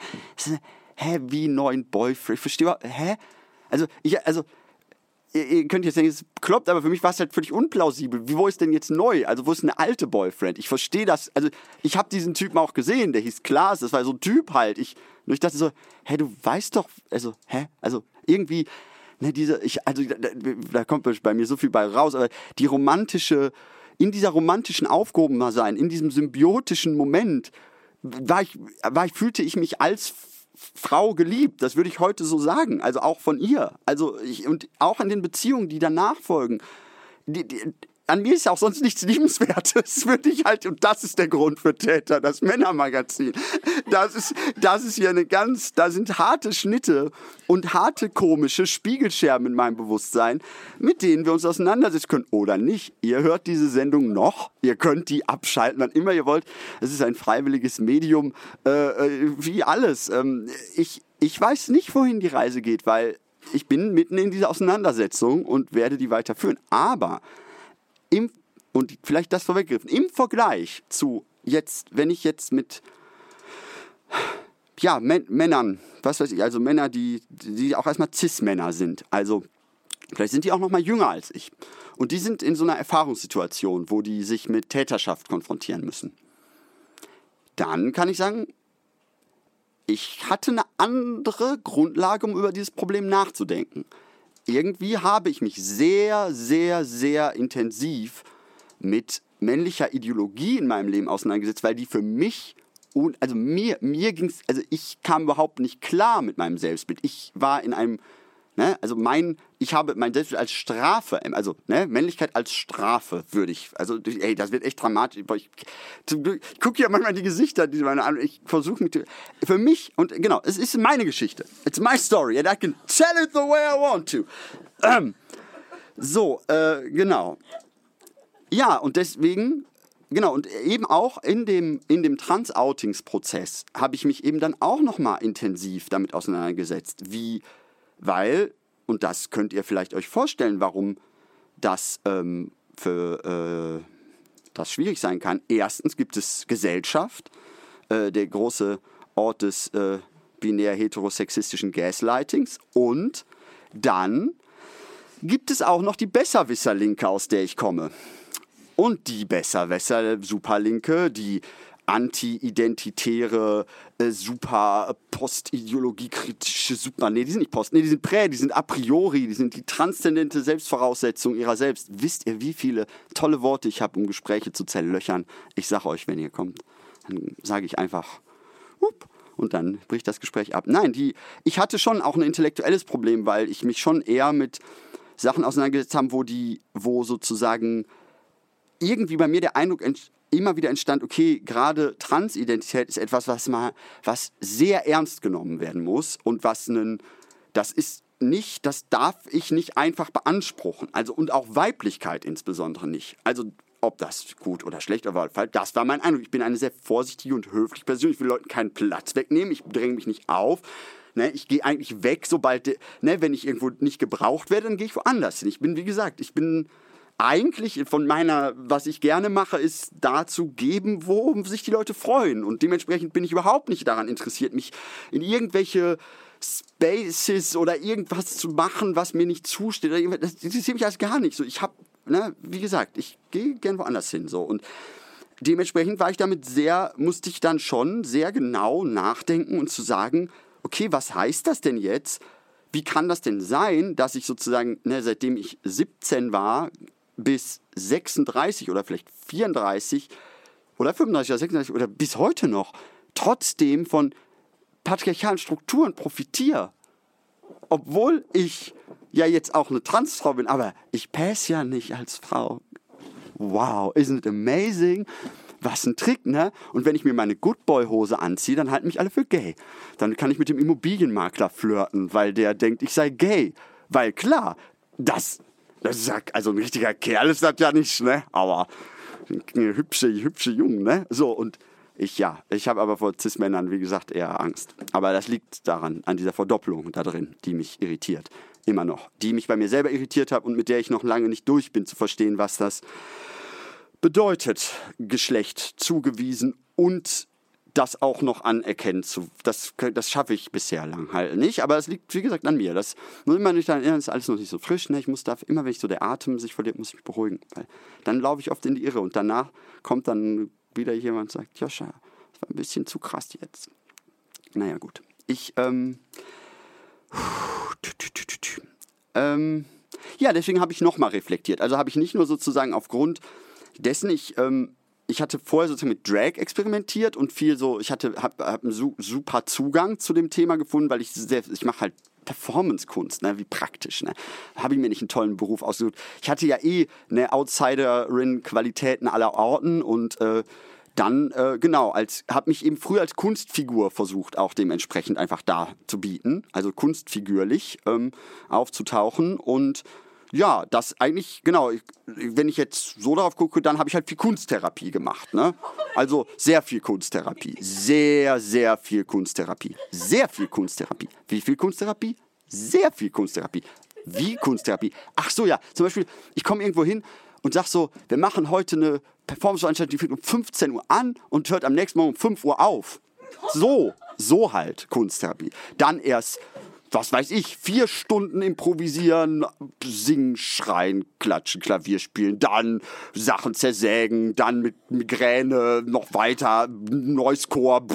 hä, wie neuen Boyfriend? Ich verstehe, hä? Also, ich, also, ihr könnt jetzt denken, es kloppt, aber für mich war es halt völlig unplausibel. Wie, wo ist denn jetzt neu? Also, wo ist eine alte Boyfriend? Ich verstehe das. Also, ich habe diesen Typen auch gesehen, der hieß Klaas, das war so ein Typ halt. Ich, und ich dachte so, hä, du weißt doch, also, hä? Also, irgendwie, ne, diese, ich, also da, da kommt bei mir so viel bei raus, aber die romantische, in dieser romantischen Aufgehobensein, in diesem symbiotischen Moment, war ich, war ich, fühlte ich mich als Frau geliebt. Das würde ich heute so sagen. Also auch von ihr. Also ich, und auch in den Beziehungen, die danach folgen. Die, die, an mir ist auch sonst nichts Liebenswertes, *laughs* würde ich halt, und das ist der Grund für Täter, das Männermagazin. Das ist, das ist hier eine ganz, da sind harte Schnitte und harte komische Spiegelscherben in meinem Bewusstsein, mit denen wir uns auseinandersetzen können oder nicht. Ihr hört diese Sendung noch, ihr könnt die abschalten, wann immer ihr wollt. Es ist ein freiwilliges Medium, äh, äh wie alles. Ähm, ich, ich weiß nicht, wohin die Reise geht, weil ich bin mitten in dieser Auseinandersetzung und werde die weiterführen. Aber im, und vielleicht das vorweggegriffen, im Vergleich zu jetzt, wenn ich jetzt mit ja, Männern, was weiß ich, also Männer, die, die auch erstmal Cis-Männer sind, also vielleicht sind die auch noch mal jünger als ich. Und die sind in so einer Erfahrungssituation, wo die sich mit Täterschaft konfrontieren müssen. Dann kann ich sagen, ich hatte eine andere Grundlage, um über dieses Problem nachzudenken. Irgendwie habe ich mich sehr, sehr, sehr intensiv mit männlicher Ideologie in meinem Leben auseinandergesetzt, weil die für mich also mir, mir ging es, also ich kam überhaupt nicht klar mit meinem Selbstbild. Ich war in einem Ne? Also mein, ich habe mein Selbstbild als Strafe, also ne? Männlichkeit als Strafe würde ich, also ey, das wird echt dramatisch. Ich, ich gucke ja manchmal die Gesichter, die meine an, ich versuche mich, für mich, und genau, es ist meine Geschichte. It's my story and I can tell it the way I want to. Ähm, so, äh, genau. Ja, und deswegen Genau, und eben auch in dem, in dem Trans-Outings-Prozess habe ich mich eben dann auch nochmal intensiv damit auseinandergesetzt, wie weil, und das könnt ihr vielleicht euch vorstellen, warum das ähm, für äh, das schwierig sein kann. Erstens gibt es Gesellschaft, äh, der große Ort des äh, binär heterosexistischen Gaslightings. Und dann gibt es auch noch die Besserwisser-Linke, aus der ich komme. Und die Besserwisser-Superlinke, die anti-identitäre, äh, super postideologiekritische, super, nee, die sind nicht post, nee, die sind prä, die sind a priori, die sind die transzendente Selbstvoraussetzung ihrer selbst. Wisst ihr, wie viele tolle Worte ich habe, um Gespräche zu zerlöchern? Ich sage euch, wenn ihr kommt, dann sage ich einfach, up, und dann bricht das Gespräch ab. Nein, die, ich hatte schon auch ein intellektuelles Problem, weil ich mich schon eher mit Sachen auseinandergesetzt habe, wo die, wo sozusagen irgendwie bei mir der Eindruck immer wieder entstand, okay, gerade Transidentität ist etwas, was mal, was sehr ernst genommen werden muss und was einen, das ist nicht, das darf ich nicht einfach beanspruchen. Also und auch Weiblichkeit insbesondere nicht. Also ob das gut oder schlecht war, das war mein Eindruck. Ich bin eine sehr vorsichtige und höfliche Person. Ich will Leuten keinen Platz wegnehmen. Ich dränge mich nicht auf. Ne, ich gehe eigentlich weg, sobald, ne, wenn ich irgendwo nicht gebraucht werde, dann gehe ich woanders hin. Ich bin, wie gesagt, ich bin eigentlich von meiner, was ich gerne mache, ist dazu geben, wo sich die Leute freuen. Und dementsprechend bin ich überhaupt nicht daran interessiert, mich in irgendwelche Spaces oder irgendwas zu machen, was mir nicht zusteht. Das interessiert mich alles gar nicht. So, ich habe, ne, wie gesagt, ich gehe gern woanders hin. So. Und dementsprechend war ich damit sehr, musste ich dann schon sehr genau nachdenken und zu sagen, okay, was heißt das denn jetzt? Wie kann das denn sein, dass ich sozusagen, ne, seitdem ich 17 war, bis 36 oder vielleicht 34 oder 35 oder 36 oder bis heute noch trotzdem von patriarchalen Strukturen profitiere. Obwohl ich ja jetzt auch eine Transfrau bin, aber ich passe ja nicht als Frau. Wow, isn't it amazing? Was ein Trick, ne? Und wenn ich mir meine Good Boy Hose anziehe, dann halten mich alle für gay. Dann kann ich mit dem Immobilienmakler flirten, weil der denkt, ich sei gay. Weil klar, das das ist ja, also ein richtiger Kerl ist das ja nicht, ne? Aber eine hübsche, hübsche Jungen, ne? So, und ich ja, ich habe aber vor Cis-Männern, wie gesagt, eher Angst. Aber das liegt daran, an dieser Verdopplung da drin, die mich irritiert. Immer noch. Die mich bei mir selber irritiert hat und mit der ich noch lange nicht durch bin, zu verstehen, was das bedeutet, Geschlecht zugewiesen und das auch noch anerkennen zu. Das, das schaffe ich bisher lang halt nicht, aber es liegt, wie gesagt, an mir. Das muss immer nicht daran erinnern, ist alles noch nicht so frisch. Ne? Ich muss da, immer wenn ich so der Atem sich verliert, muss ich mich beruhigen. Weil dann laufe ich oft in die Irre und danach kommt dann wieder jemand und sagt, Joscha, das war ein bisschen zu krass jetzt. Naja, gut. Ich, ähm, ähm ja, deswegen habe ich nochmal reflektiert. Also habe ich nicht nur sozusagen aufgrund dessen, ich ähm, ich hatte vorher sozusagen mit Drag experimentiert und viel so, ich hatte hab, hab einen super Zugang zu dem Thema gefunden, weil ich sehr, ich mache halt Performance-Kunst, ne, wie praktisch, ne? Habe ich mir nicht einen tollen Beruf ausgesucht. Ich hatte ja eh eine Outsiderin-Qualitäten aller Orten und äh, dann, äh, genau, als habe mich eben früher als Kunstfigur versucht, auch dementsprechend einfach da zu bieten, also kunstfigürlich ähm, aufzutauchen und ja, das eigentlich, genau, wenn ich jetzt so darauf gucke, dann habe ich halt viel Kunsttherapie gemacht. Ne? Also sehr viel Kunsttherapie. Sehr, sehr viel Kunsttherapie. Sehr viel Kunsttherapie. Wie viel Kunsttherapie? Sehr viel Kunsttherapie. Wie Kunsttherapie? Ach so, ja. Zum Beispiel, ich komme irgendwo hin und sag so, wir machen heute eine Performance-Veranstaltung, die fängt um 15 Uhr an und hört am nächsten Morgen um 5 Uhr auf. So, so halt Kunsttherapie. Dann erst was weiß ich, vier Stunden improvisieren, singen, schreien, klatschen, Klavier spielen, dann Sachen zersägen, dann mit Migräne noch weiter, Neuschor,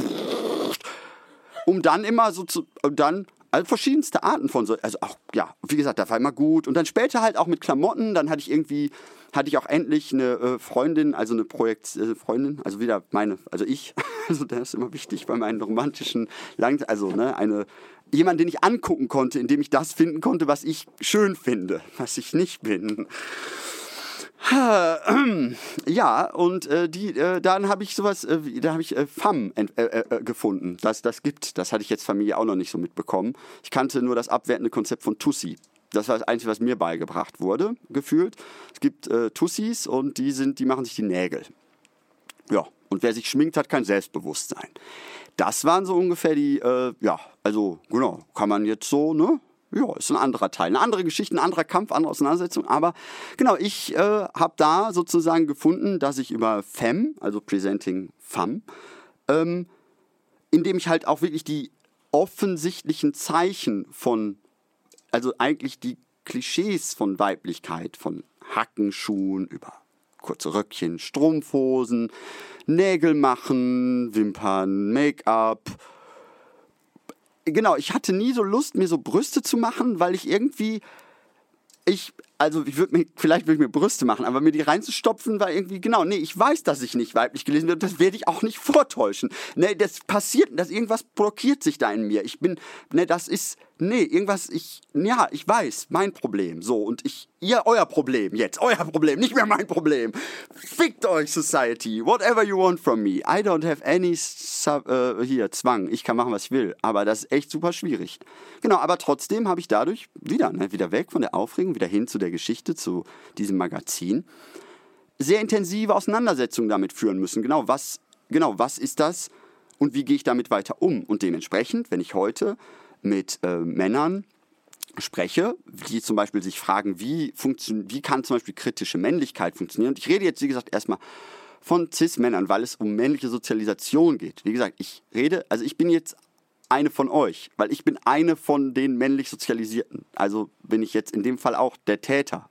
um dann immer so zu, dann also verschiedenste Arten von so, also auch, ja, wie gesagt, das war immer gut. Und dann später halt auch mit Klamotten, dann hatte ich irgendwie, hatte ich auch endlich eine äh, Freundin, also eine Projektfreundin, äh, also wieder meine, also ich, *laughs* also das ist immer wichtig bei meinen romantischen, Lang also ne, eine, jemand, den ich angucken konnte, in dem ich das finden konnte, was ich schön finde, was ich nicht bin. *clears throat* Ja, und äh, die, äh, dann habe ich sowas, äh, da habe ich äh, FAM äh, äh, gefunden, dass das gibt. Das hatte ich jetzt Familie auch noch nicht so mitbekommen. Ich kannte nur das abwertende Konzept von Tussi. Das war das Einzige, was mir beigebracht wurde, gefühlt. Es gibt Tussis und die sind, die machen sich die Nägel. Ja, und wer sich schminkt, hat kein Selbstbewusstsein. Das waren so ungefähr die, ja, also genau, kann man jetzt so, ne? Ja, ist ein anderer Teil, eine andere Geschichte, ein anderer Kampf, andere Auseinandersetzung. Aber genau, ich äh, habe da sozusagen gefunden, dass ich über FEM, also Presenting FAM, ähm, indem ich halt auch wirklich die offensichtlichen Zeichen von, also eigentlich die Klischees von Weiblichkeit, von Hackenschuhen über kurze Röckchen, Strumpfhosen, Nägel machen, Wimpern, Make-up, genau, ich hatte nie so Lust, mir so Brüste zu machen, weil ich irgendwie, ich, also ich würde mir, vielleicht würde ich mir Brüste machen, aber mir die reinzustopfen war irgendwie, genau, nee, ich weiß, dass ich nicht weiblich gelesen werde, das werde ich auch nicht vortäuschen. Nee, das passiert, dass irgendwas blockiert sich da in mir. Ich bin, nee, das ist, nee, irgendwas, ich, ja, ich weiß, mein Problem, so, und ich, ihr, euer Problem jetzt, euer Problem, nicht mehr mein Problem. Fickt euch, Society, whatever you want from me. I don't have any, sub, äh, hier, Zwang, ich kann machen, was ich will, aber das ist echt super schwierig. Genau, aber trotzdem habe ich dadurch wieder, ne, wieder weg von der Aufregung, wieder hin zu der Geschichte, zu diesem Magazin, sehr intensive Auseinandersetzungen damit führen müssen. Genau, was, genau, was ist das und wie gehe ich damit weiter um? Und dementsprechend, wenn ich heute mit äh, Männern spreche, die zum Beispiel sich fragen, wie, wie kann zum Beispiel kritische Männlichkeit funktionieren. Und ich rede jetzt, wie gesagt, erstmal von Cis-Männern, weil es um männliche Sozialisation geht. Wie gesagt, ich rede, also ich bin jetzt eine von euch, weil ich bin eine von den männlich Sozialisierten. Also bin ich jetzt in dem Fall auch der Täter.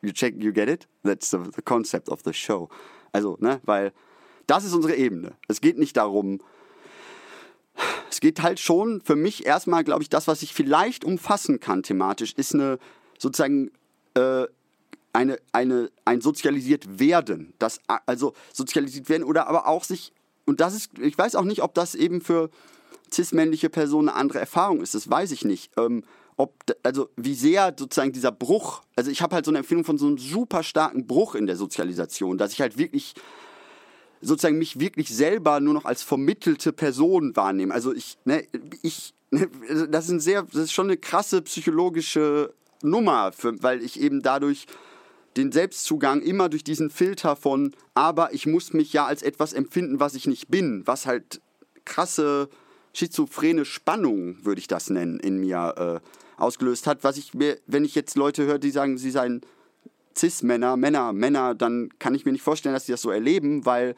You check, you get it? That's the, the concept of the show. Also, ne, weil das ist unsere Ebene. Es geht nicht darum, es geht halt schon für mich erstmal, glaube ich, das, was ich vielleicht umfassen kann thematisch, ist eine sozusagen äh, eine, eine, ein sozialisiert werden. Das, also sozialisiert werden oder aber auch sich, und das ist, ich weiß auch nicht, ob das eben für cis-männliche Personen eine andere Erfahrung ist, das weiß ich nicht. Ähm, ob, also wie sehr sozusagen dieser Bruch, also ich habe halt so eine Empfindung von so einem super starken Bruch in der Sozialisation, dass ich halt wirklich sozusagen mich wirklich selber nur noch als vermittelte Person wahrnehmen. Also ich, ne, ich, ne, das ist ein sehr, das ist schon eine krasse psychologische Nummer, für, weil ich eben dadurch den Selbstzugang immer durch diesen Filter von, aber ich muss mich ja als etwas empfinden, was ich nicht bin, was halt krasse schizophrene Spannung, würde ich das nennen, in mir äh, ausgelöst hat, was ich mir, wenn ich jetzt Leute höre, die sagen, sie seien Cis-Männer, Männer, Männer, dann kann ich mir nicht vorstellen, dass sie das so erleben, weil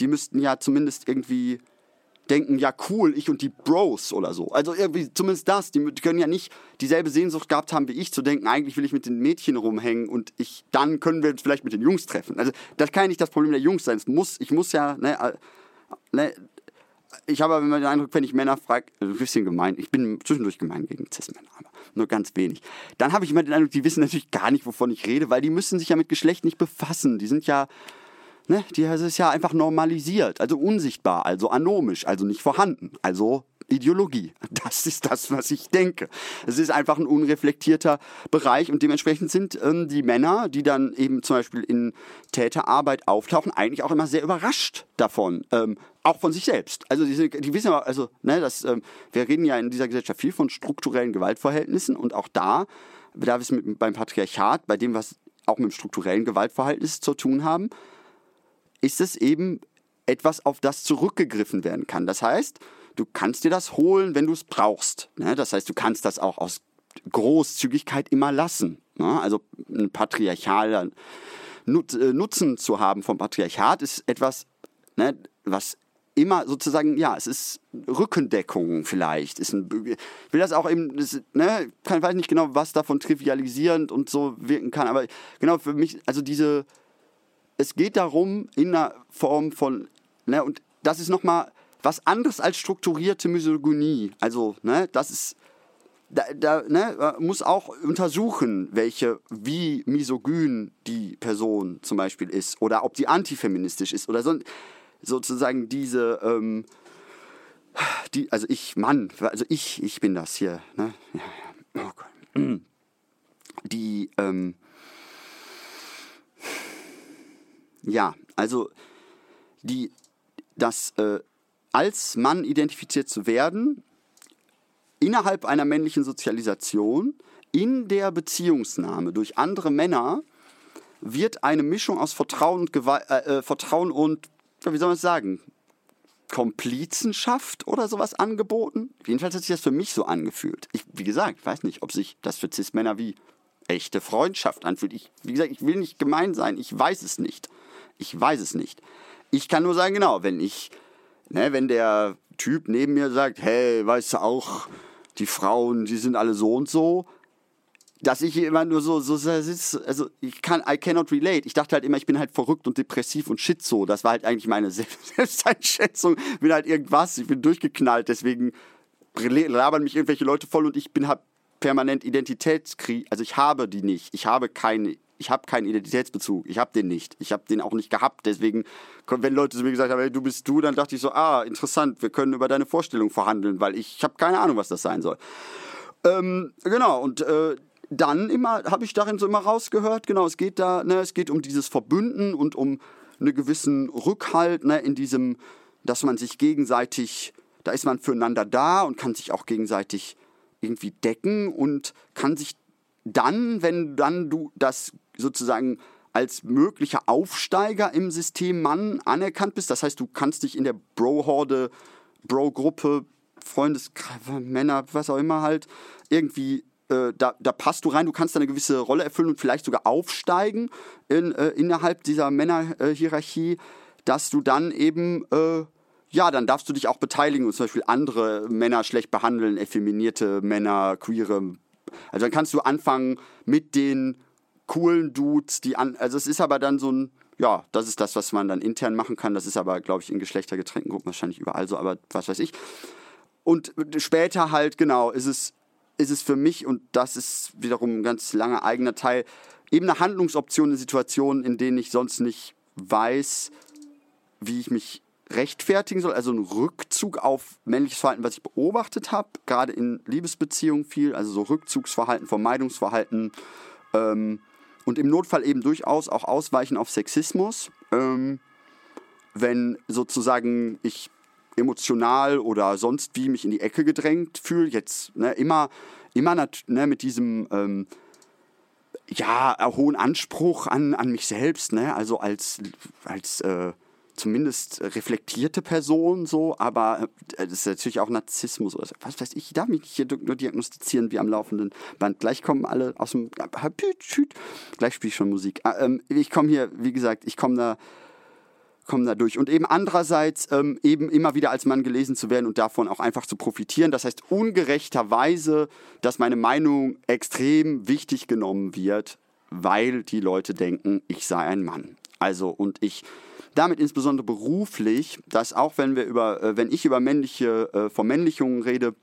die müssten ja zumindest irgendwie denken, ja cool, ich und die Bros oder so. Also irgendwie zumindest das, die können ja nicht dieselbe Sehnsucht gehabt haben wie ich, zu denken, eigentlich will ich mit den Mädchen rumhängen und ich, dann können wir uns vielleicht mit den Jungs treffen. Also das kann ja nicht das Problem der Jungs sein. Es muss, ich muss ja, ne, äh, ne ich habe aber immer den Eindruck, wenn ich Männer frage, ein bisschen gemein, ich bin zwischendurch gemein gegen Cis-Männer, aber nur ganz wenig. Dann habe ich immer den Eindruck, die wissen natürlich gar nicht, wovon ich rede, weil die müssen sich ja mit Geschlecht nicht befassen. Die sind ja Ne? Die ist ja einfach normalisiert, also unsichtbar, also anomisch, also nicht vorhanden, also Ideologie. Das ist das, was ich denke. Es ist einfach ein unreflektierter Bereich und dementsprechend sind ähm, die Männer, die dann eben zum Beispiel in Täterarbeit auftauchen, eigentlich auch immer sehr überrascht davon, ähm, auch von sich selbst. Also die, die wissen ja, also ne, das, ähm, wir reden ja in dieser Gesellschaft viel von strukturellen Gewaltverhältnissen und auch da, da wir es mit, beim Patriarchat, bei dem was auch mit dem strukturellen Gewaltverhältnis zu tun haben, ist es eben etwas, auf das zurückgegriffen werden kann. Das heißt, du kannst dir das holen, wenn du es brauchst. Ne? Das heißt, du kannst das auch aus Großzügigkeit immer lassen. Ne? Also ein patriarchaler Nut, äh, Nutzen zu haben vom Patriarchat ist etwas, ne, was immer sozusagen, ja, es ist Rückendeckung vielleicht. Ist ein, ich will das auch eben, das, ne, kann, weiß nicht genau, was davon trivialisierend und so wirken kann, aber genau für mich, also diese, es geht darum, in einer Form von, ne, und das ist nochmal was anderes als strukturierte Misogynie. Also, ne, das ist, da, da ne, muss auch untersuchen, welche, wie misogyn die Person zum Beispiel ist oder ob sie antifeministisch ist oder so sozusagen diese, ähm, die, also ich, Mann, also ich, ich bin das hier, ne? Ja, oh die, ähm, ja, also die, das äh, als Mann identifiziert zu werden, innerhalb einer männlichen Sozialisation, in der Beziehungsnahme durch andere Männer, wird eine Mischung aus Vertrauen und, Gewalt, äh, äh, Vertrauen und wie soll man es sagen, Komplizenschaft oder sowas angeboten. Jedenfalls hat sich das für mich so angefühlt. Ich, wie gesagt, ich weiß nicht, ob sich das für Cis-Männer wie echte Freundschaft anfühlt. Ich, wie gesagt, ich will nicht gemein sein, ich weiß es nicht. Ich weiß es nicht. Ich kann nur sagen, genau, wenn ich, ne, wenn der Typ neben mir sagt, hey, weißt du auch, die Frauen, die sind alle so und so, dass ich immer nur so, so sitze, also ich kann, I cannot relate. Ich dachte halt immer, ich bin halt verrückt und depressiv und shit so. Das war halt eigentlich meine *laughs* Selbsteinschätzung. Ich bin halt irgendwas, ich bin durchgeknallt, deswegen labern mich irgendwelche Leute voll und ich bin halt permanent Identitätskrieg. Also ich habe die nicht. Ich habe keine, ich habe keinen Identitätsbezug. Ich habe den nicht. Ich habe den auch nicht gehabt. Deswegen, wenn Leute zu mir gesagt haben, hey, du bist du, dann dachte ich so, ah, interessant, wir können über deine Vorstellung verhandeln, weil ich, habe keine Ahnung, was das sein soll. Ähm, genau, und äh, dann immer, habe ich darin so immer rausgehört, genau, es geht da, ne, es geht um dieses Verbünden und um einen gewissen Rückhalt, ne, in diesem, dass man sich gegenseitig, da ist man füreinander da und kann sich auch gegenseitig irgendwie decken und kann sich dann, wenn dann du das sozusagen als möglicher Aufsteiger im System Mann anerkannt bist, das heißt, du kannst dich in der Bro-Horde, Bro-Gruppe, Freundeskreis, Männer, was auch immer halt, irgendwie äh, da, da passt du rein, du kannst eine gewisse Rolle erfüllen und vielleicht sogar aufsteigen in, äh, innerhalb dieser Männerhierarchie, dass du dann eben, äh, ja, dann darfst du dich auch beteiligen und zum Beispiel andere Männer schlecht behandeln, effeminierte Männer, queere. Also dann kannst du anfangen mit den coolen Dudes, die an, also es ist aber dann so ein, ja, das ist das, was man dann intern machen kann. Das ist aber, glaube ich, in geschlechtergetränkten Gruppen wahrscheinlich überall so, aber was weiß ich. Und später halt, genau, ist es ist es für mich, und das ist wiederum ein ganz langer eigener Teil, eben eine Handlungsoption in Situationen, in denen ich sonst nicht weiß, wie ich mich rechtfertigen soll, also ein Rückzug auf männliches Verhalten, was ich beobachtet habe, gerade in Liebesbeziehungen viel, also so Rückzugsverhalten, Vermeidungsverhalten ähm, und im Notfall eben durchaus auch Ausweichen auf Sexismus, ähm, wenn sozusagen ich emotional oder sonst wie mich in die Ecke gedrängt fühle. Jetzt ne, immer, immer ne, mit diesem ähm, ja, hohen Anspruch an, an mich selbst, ne? also als, als äh, zumindest reflektierte Person so, aber äh, das ist natürlich auch Narzissmus oder was weiß ich, ich darf mich hier nur diagnostizieren wie am laufenden Band. Gleich kommen alle aus dem, gleich spiele ich schon Musik. Ah, ähm, ich komme hier, wie gesagt, ich komme da kommen da durch. Und eben andererseits ähm, eben immer wieder als Mann gelesen zu werden und davon auch einfach zu profitieren. Das heißt ungerechterweise, dass meine Meinung extrem wichtig genommen wird, weil die Leute denken, ich sei ein Mann. Also und ich damit insbesondere beruflich, dass auch wenn wir über, äh, wenn ich über männliche äh, Vermännlichungen rede,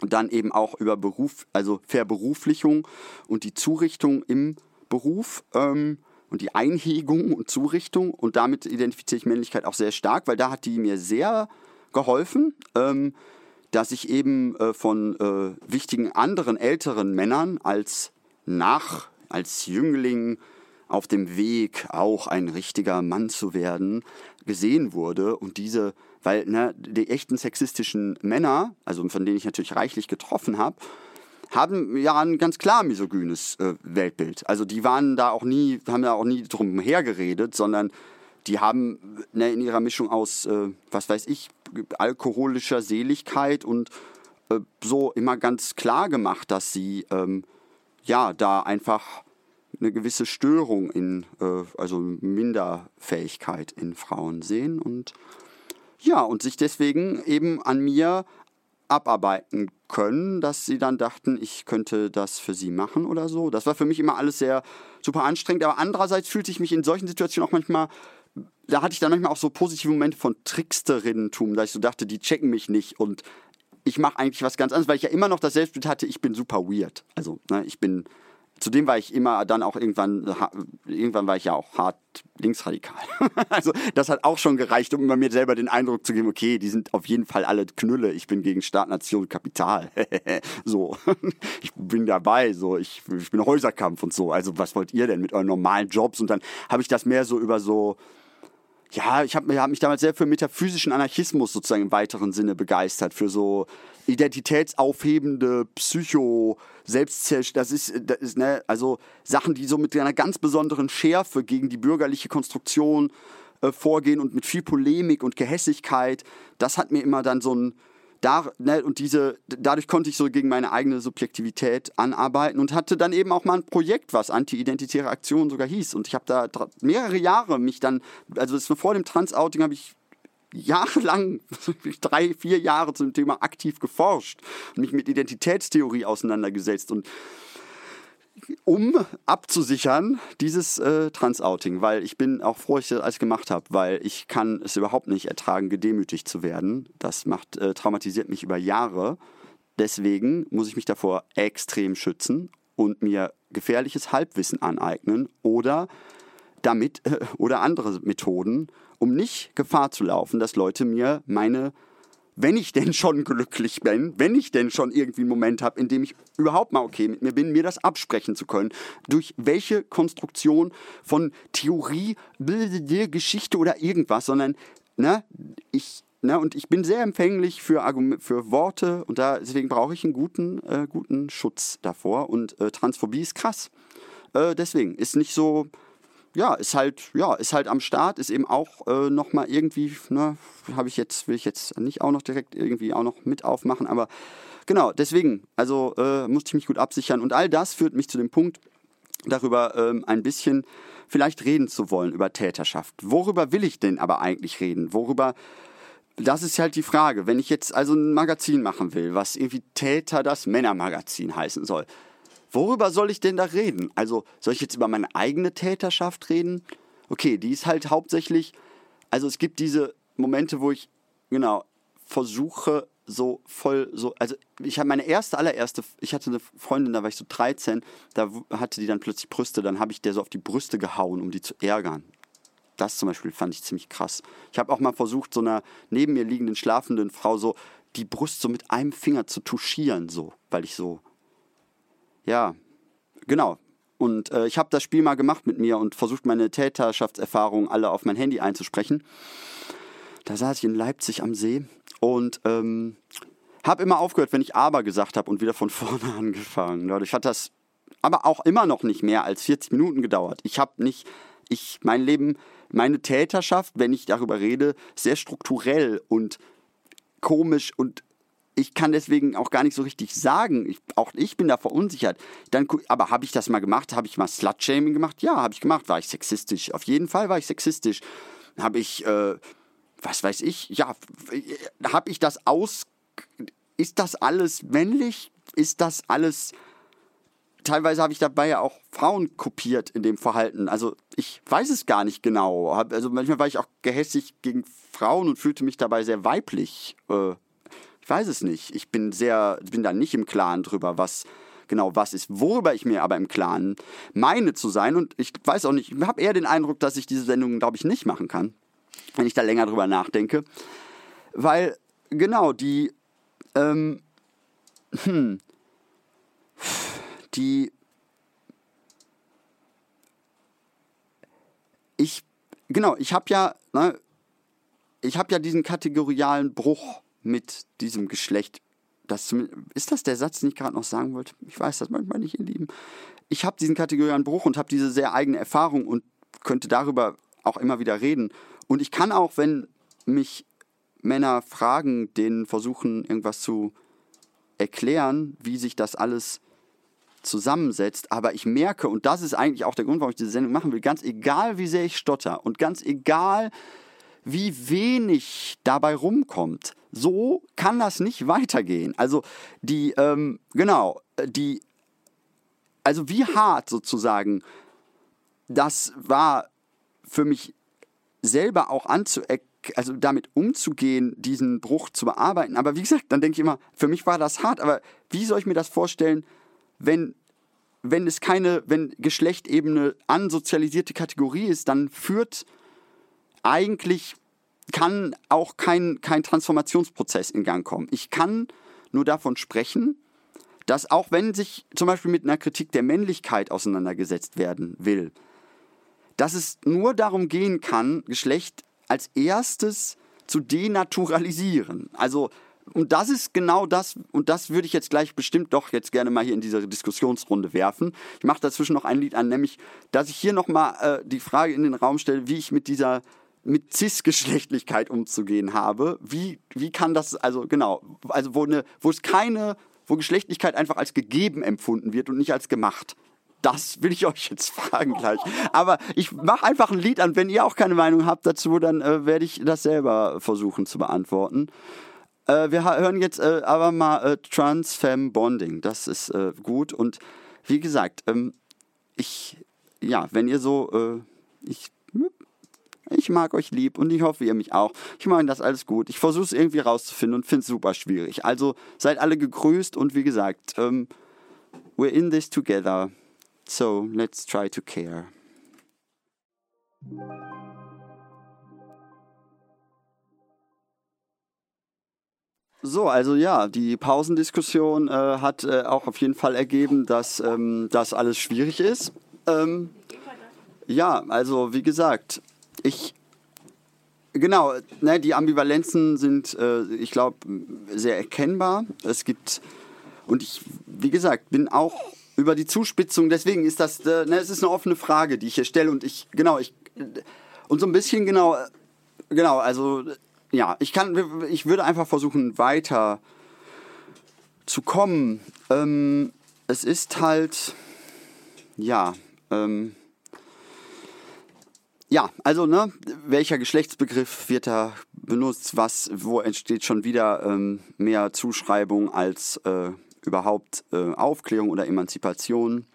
dann eben auch über Beruf, also Verberuflichung und die Zurichtung im Beruf. Ähm, und die Einhegung und Zurichtung. Und damit identifiziere ich Männlichkeit auch sehr stark, weil da hat die mir sehr geholfen, ähm, dass ich eben äh, von äh, wichtigen anderen älteren Männern als nach, als Jüngling auf dem Weg auch ein richtiger Mann zu werden, gesehen wurde. Und diese, weil ne, die echten sexistischen Männer, also von denen ich natürlich reichlich getroffen habe, haben ja ein ganz klar misogynes äh, Weltbild. Also die waren da auch nie, haben da auch nie drum hergeredet, sondern die haben ne, in ihrer Mischung aus, äh, was weiß ich, alkoholischer Seligkeit und äh, so immer ganz klar gemacht, dass sie ähm, ja da einfach eine gewisse Störung in, äh, also Minderfähigkeit in Frauen sehen und ja, und sich deswegen eben an mir abarbeiten können, dass sie dann dachten, ich könnte das für sie machen oder so. Das war für mich immer alles sehr super anstrengend, aber andererseits fühlte ich mich in solchen Situationen auch manchmal da hatte ich dann manchmal auch so positive Momente von Tricksterinnentum, dass ich so dachte, die checken mich nicht und ich mache eigentlich was ganz anderes, weil ich ja immer noch das Selbstbild hatte, ich bin super weird. Also, ne, ich bin Zudem war ich immer dann auch irgendwann, irgendwann war ich ja auch hart linksradikal. *laughs* also das hat auch schon gereicht, um mir selber den Eindruck zu geben, okay, die sind auf jeden Fall alle Knülle. Ich bin gegen Staat, Nation, Kapital. *laughs* so, ich bin dabei. So, ich, ich bin Häuserkampf und so. Also was wollt ihr denn mit euren normalen Jobs? Und dann habe ich das mehr so über so ja, ich habe hab mich damals sehr für metaphysischen Anarchismus sozusagen im weiteren Sinne begeistert, für so identitätsaufhebende Psycho, Selbstzerstörung, das ist, das ist, ne, also Sachen, die so mit einer ganz besonderen Schärfe gegen die bürgerliche Konstruktion äh, vorgehen und mit viel Polemik und Gehässigkeit, das hat mir immer dann so ein, da, ne, und diese, dadurch konnte ich so gegen meine eigene Subjektivität anarbeiten und hatte dann eben auch mal ein Projekt, was Anti-Identitäre Aktion sogar hieß. Und ich habe da mehrere Jahre mich dann, also das vor dem Trans-Outing habe ich jahrelang, *laughs* drei, vier Jahre zum Thema aktiv geforscht und mich mit Identitätstheorie auseinandergesetzt und um abzusichern, dieses äh, Trans-Outing, weil ich bin auch froh, dass ich das alles gemacht habe, weil ich kann es überhaupt nicht ertragen, gedemütigt zu werden. Das macht, äh, traumatisiert mich über Jahre. Deswegen muss ich mich davor extrem schützen und mir gefährliches Halbwissen aneignen oder damit äh, *laughs* oder andere Methoden, um nicht Gefahr zu laufen, dass Leute mir meine wenn ich denn schon glücklich bin, wenn ich denn schon irgendwie einen Moment habe, in dem ich überhaupt mal okay mit mir bin, mir das absprechen zu können, durch welche Konstruktion von Theorie, Geschichte oder irgendwas, sondern ne, ich Ne, und ich bin sehr empfänglich für, für Worte und da, deswegen brauche ich einen guten, äh, guten Schutz davor. Und äh, Transphobie ist krass. Äh, deswegen ist nicht so, ja, ist halt, ja, ist halt am Start, ist eben auch äh, nochmal irgendwie, ne, habe ich jetzt, will ich jetzt nicht auch noch direkt irgendwie auch noch mit aufmachen, aber genau, deswegen, also äh, musste ich mich gut absichern und all das führt mich zu dem Punkt, darüber ähm, ein bisschen vielleicht reden zu wollen, über Täterschaft. Worüber will ich denn aber eigentlich reden? Worüber, das ist halt die Frage. Wenn ich jetzt also ein Magazin machen will, was irgendwie Täter das Männermagazin heißen soll, worüber soll ich denn da reden? Also soll ich jetzt über meine eigene Täterschaft reden? Okay, die ist halt hauptsächlich, also es gibt diese Momente, wo ich, genau, versuche so voll so, also ich habe meine erste, allererste, ich hatte eine Freundin, da war ich so 13, da hatte die dann plötzlich Brüste, dann habe ich der so auf die Brüste gehauen, um die zu ärgern. Das zum Beispiel fand ich ziemlich krass. Ich habe auch mal versucht, so einer neben mir liegenden, schlafenden Frau so die Brust so mit einem Finger zu touchieren, so, weil ich so ja, genau. Und äh, ich habe das Spiel mal gemacht mit mir und versucht, meine Täterschaftserfahrungen alle auf mein Handy einzusprechen. Da saß ich in Leipzig am See und ähm, habe immer aufgehört, wenn ich aber gesagt habe und wieder von *laughs* vorne angefangen. Dadurch hat das aber auch immer noch nicht mehr als 40 Minuten gedauert. Ich habe nicht, ich, mein Leben, meine Täterschaft, wenn ich darüber rede, sehr strukturell und komisch und ich kann deswegen auch gar nicht so richtig sagen. Ich, auch ich bin da verunsichert. Dann, aber habe ich das mal gemacht? Habe ich mal Slut-Shaming gemacht? Ja, habe ich gemacht. War ich sexistisch? Auf jeden Fall war ich sexistisch. Habe ich, äh, was weiß ich, ja, habe ich das aus. Ist das alles männlich? Ist das alles. Teilweise habe ich dabei ja auch Frauen kopiert in dem Verhalten. Also ich weiß es gar nicht genau. Also manchmal war ich auch gehässig gegen Frauen und fühlte mich dabei sehr weiblich. Äh, ich weiß es nicht. Ich bin sehr, bin da nicht im Klaren drüber, was genau was ist. Worüber ich mir aber im Klaren meine zu sein und ich weiß auch nicht, ich habe eher den Eindruck, dass ich diese Sendung, glaube ich, nicht machen kann, wenn ich da länger drüber nachdenke. Weil, genau, die, ähm, hm, die, ich, genau, ich habe ja, ne, ich habe ja diesen kategorialen Bruch mit diesem Geschlecht. Das, ist das der Satz, den ich gerade noch sagen wollte? Ich weiß das manchmal nicht, ihr Lieben. Ich habe diesen kategorialen Bruch und habe diese sehr eigene Erfahrung und könnte darüber auch immer wieder reden. Und ich kann auch, wenn mich Männer fragen, denen versuchen, irgendwas zu erklären, wie sich das alles zusammensetzt. Aber ich merke, und das ist eigentlich auch der Grund, warum ich diese Sendung machen will, ganz egal, wie sehr ich stotter und ganz egal, wie wenig dabei rumkommt, so kann das nicht weitergehen. Also die, ähm, genau, die, also wie hart sozusagen, das war für mich selber auch anzuerkennen, also damit umzugehen, diesen Bruch zu bearbeiten. Aber wie gesagt, dann denke ich immer, für mich war das hart, aber wie soll ich mir das vorstellen, wenn, wenn es keine, wenn Geschlecht eben eine ansozialisierte Kategorie ist, dann führt eigentlich kann auch kein, kein Transformationsprozess in Gang kommen. Ich kann nur davon sprechen, dass auch wenn sich zum Beispiel mit einer Kritik der Männlichkeit auseinandergesetzt werden will, dass es nur darum gehen kann, Geschlecht als erstes zu denaturalisieren. Also, und das ist genau das, und das würde ich jetzt gleich bestimmt doch jetzt gerne mal hier in dieser Diskussionsrunde werfen. Ich mache dazwischen noch ein Lied an, nämlich, dass ich hier nochmal äh, die Frage in den Raum stelle, wie ich mit dieser mit Cis-Geschlechtlichkeit umzugehen habe. Wie, wie kann das, also genau, also wo, eine, wo es keine, wo Geschlechtlichkeit einfach als gegeben empfunden wird und nicht als gemacht. Das will ich *laughs* euch jetzt fragen gleich. Aber ich mache einfach ein Lied an. Wenn ihr auch keine Meinung habt dazu, dann äh, werde ich das selber versuchen zu beantworten. Äh, wir hören jetzt äh, aber mal äh, Transfem Bonding. Das ist äh, gut. Und wie gesagt, ähm, ich, ja, wenn ihr so, äh, ich ich mag euch lieb und ich hoffe, ihr mich auch. Ich meine, das alles gut. Ich versuche es irgendwie rauszufinden und finde es super schwierig. Also seid alle gegrüßt und wie gesagt, ähm, we're in this together. So let's try to care. So, also ja, die Pausendiskussion äh, hat äh, auch auf jeden Fall ergeben, dass ähm, das alles schwierig ist. Ähm, ja, also wie gesagt, ich genau, ne, die Ambivalenzen sind, äh, ich glaube, sehr erkennbar. Es gibt und ich, wie gesagt, bin auch über die Zuspitzung. Deswegen ist das, äh, ne, es ist eine offene Frage, die ich hier stelle und ich genau, ich und so ein bisschen genau, genau, also ja, ich kann, ich würde einfach versuchen weiter zu kommen. Ähm, es ist halt, ja. Ähm, ja, also ne, welcher Geschlechtsbegriff wird da benutzt? Was, wo entsteht schon wieder ähm, mehr Zuschreibung als äh, überhaupt äh, Aufklärung oder Emanzipation?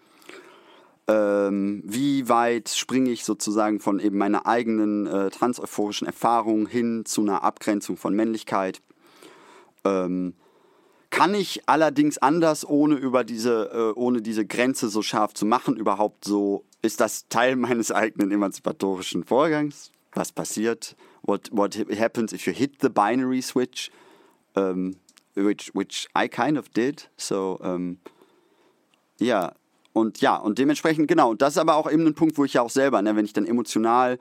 Ähm, wie weit springe ich sozusagen von eben meiner eigenen äh, transeuphorischen Erfahrung hin zu einer Abgrenzung von Männlichkeit? Ähm, kann ich allerdings anders, ohne über diese, äh, ohne diese Grenze so scharf zu machen, überhaupt so ist das Teil meines eigenen emanzipatorischen Vorgangs? Was passiert? What, what happens if you hit the binary switch? Um, which, which I kind of did. So, um, ja. Und ja, und dementsprechend, genau. Und das ist aber auch eben ein Punkt, wo ich ja auch selber, ne, wenn ich dann emotional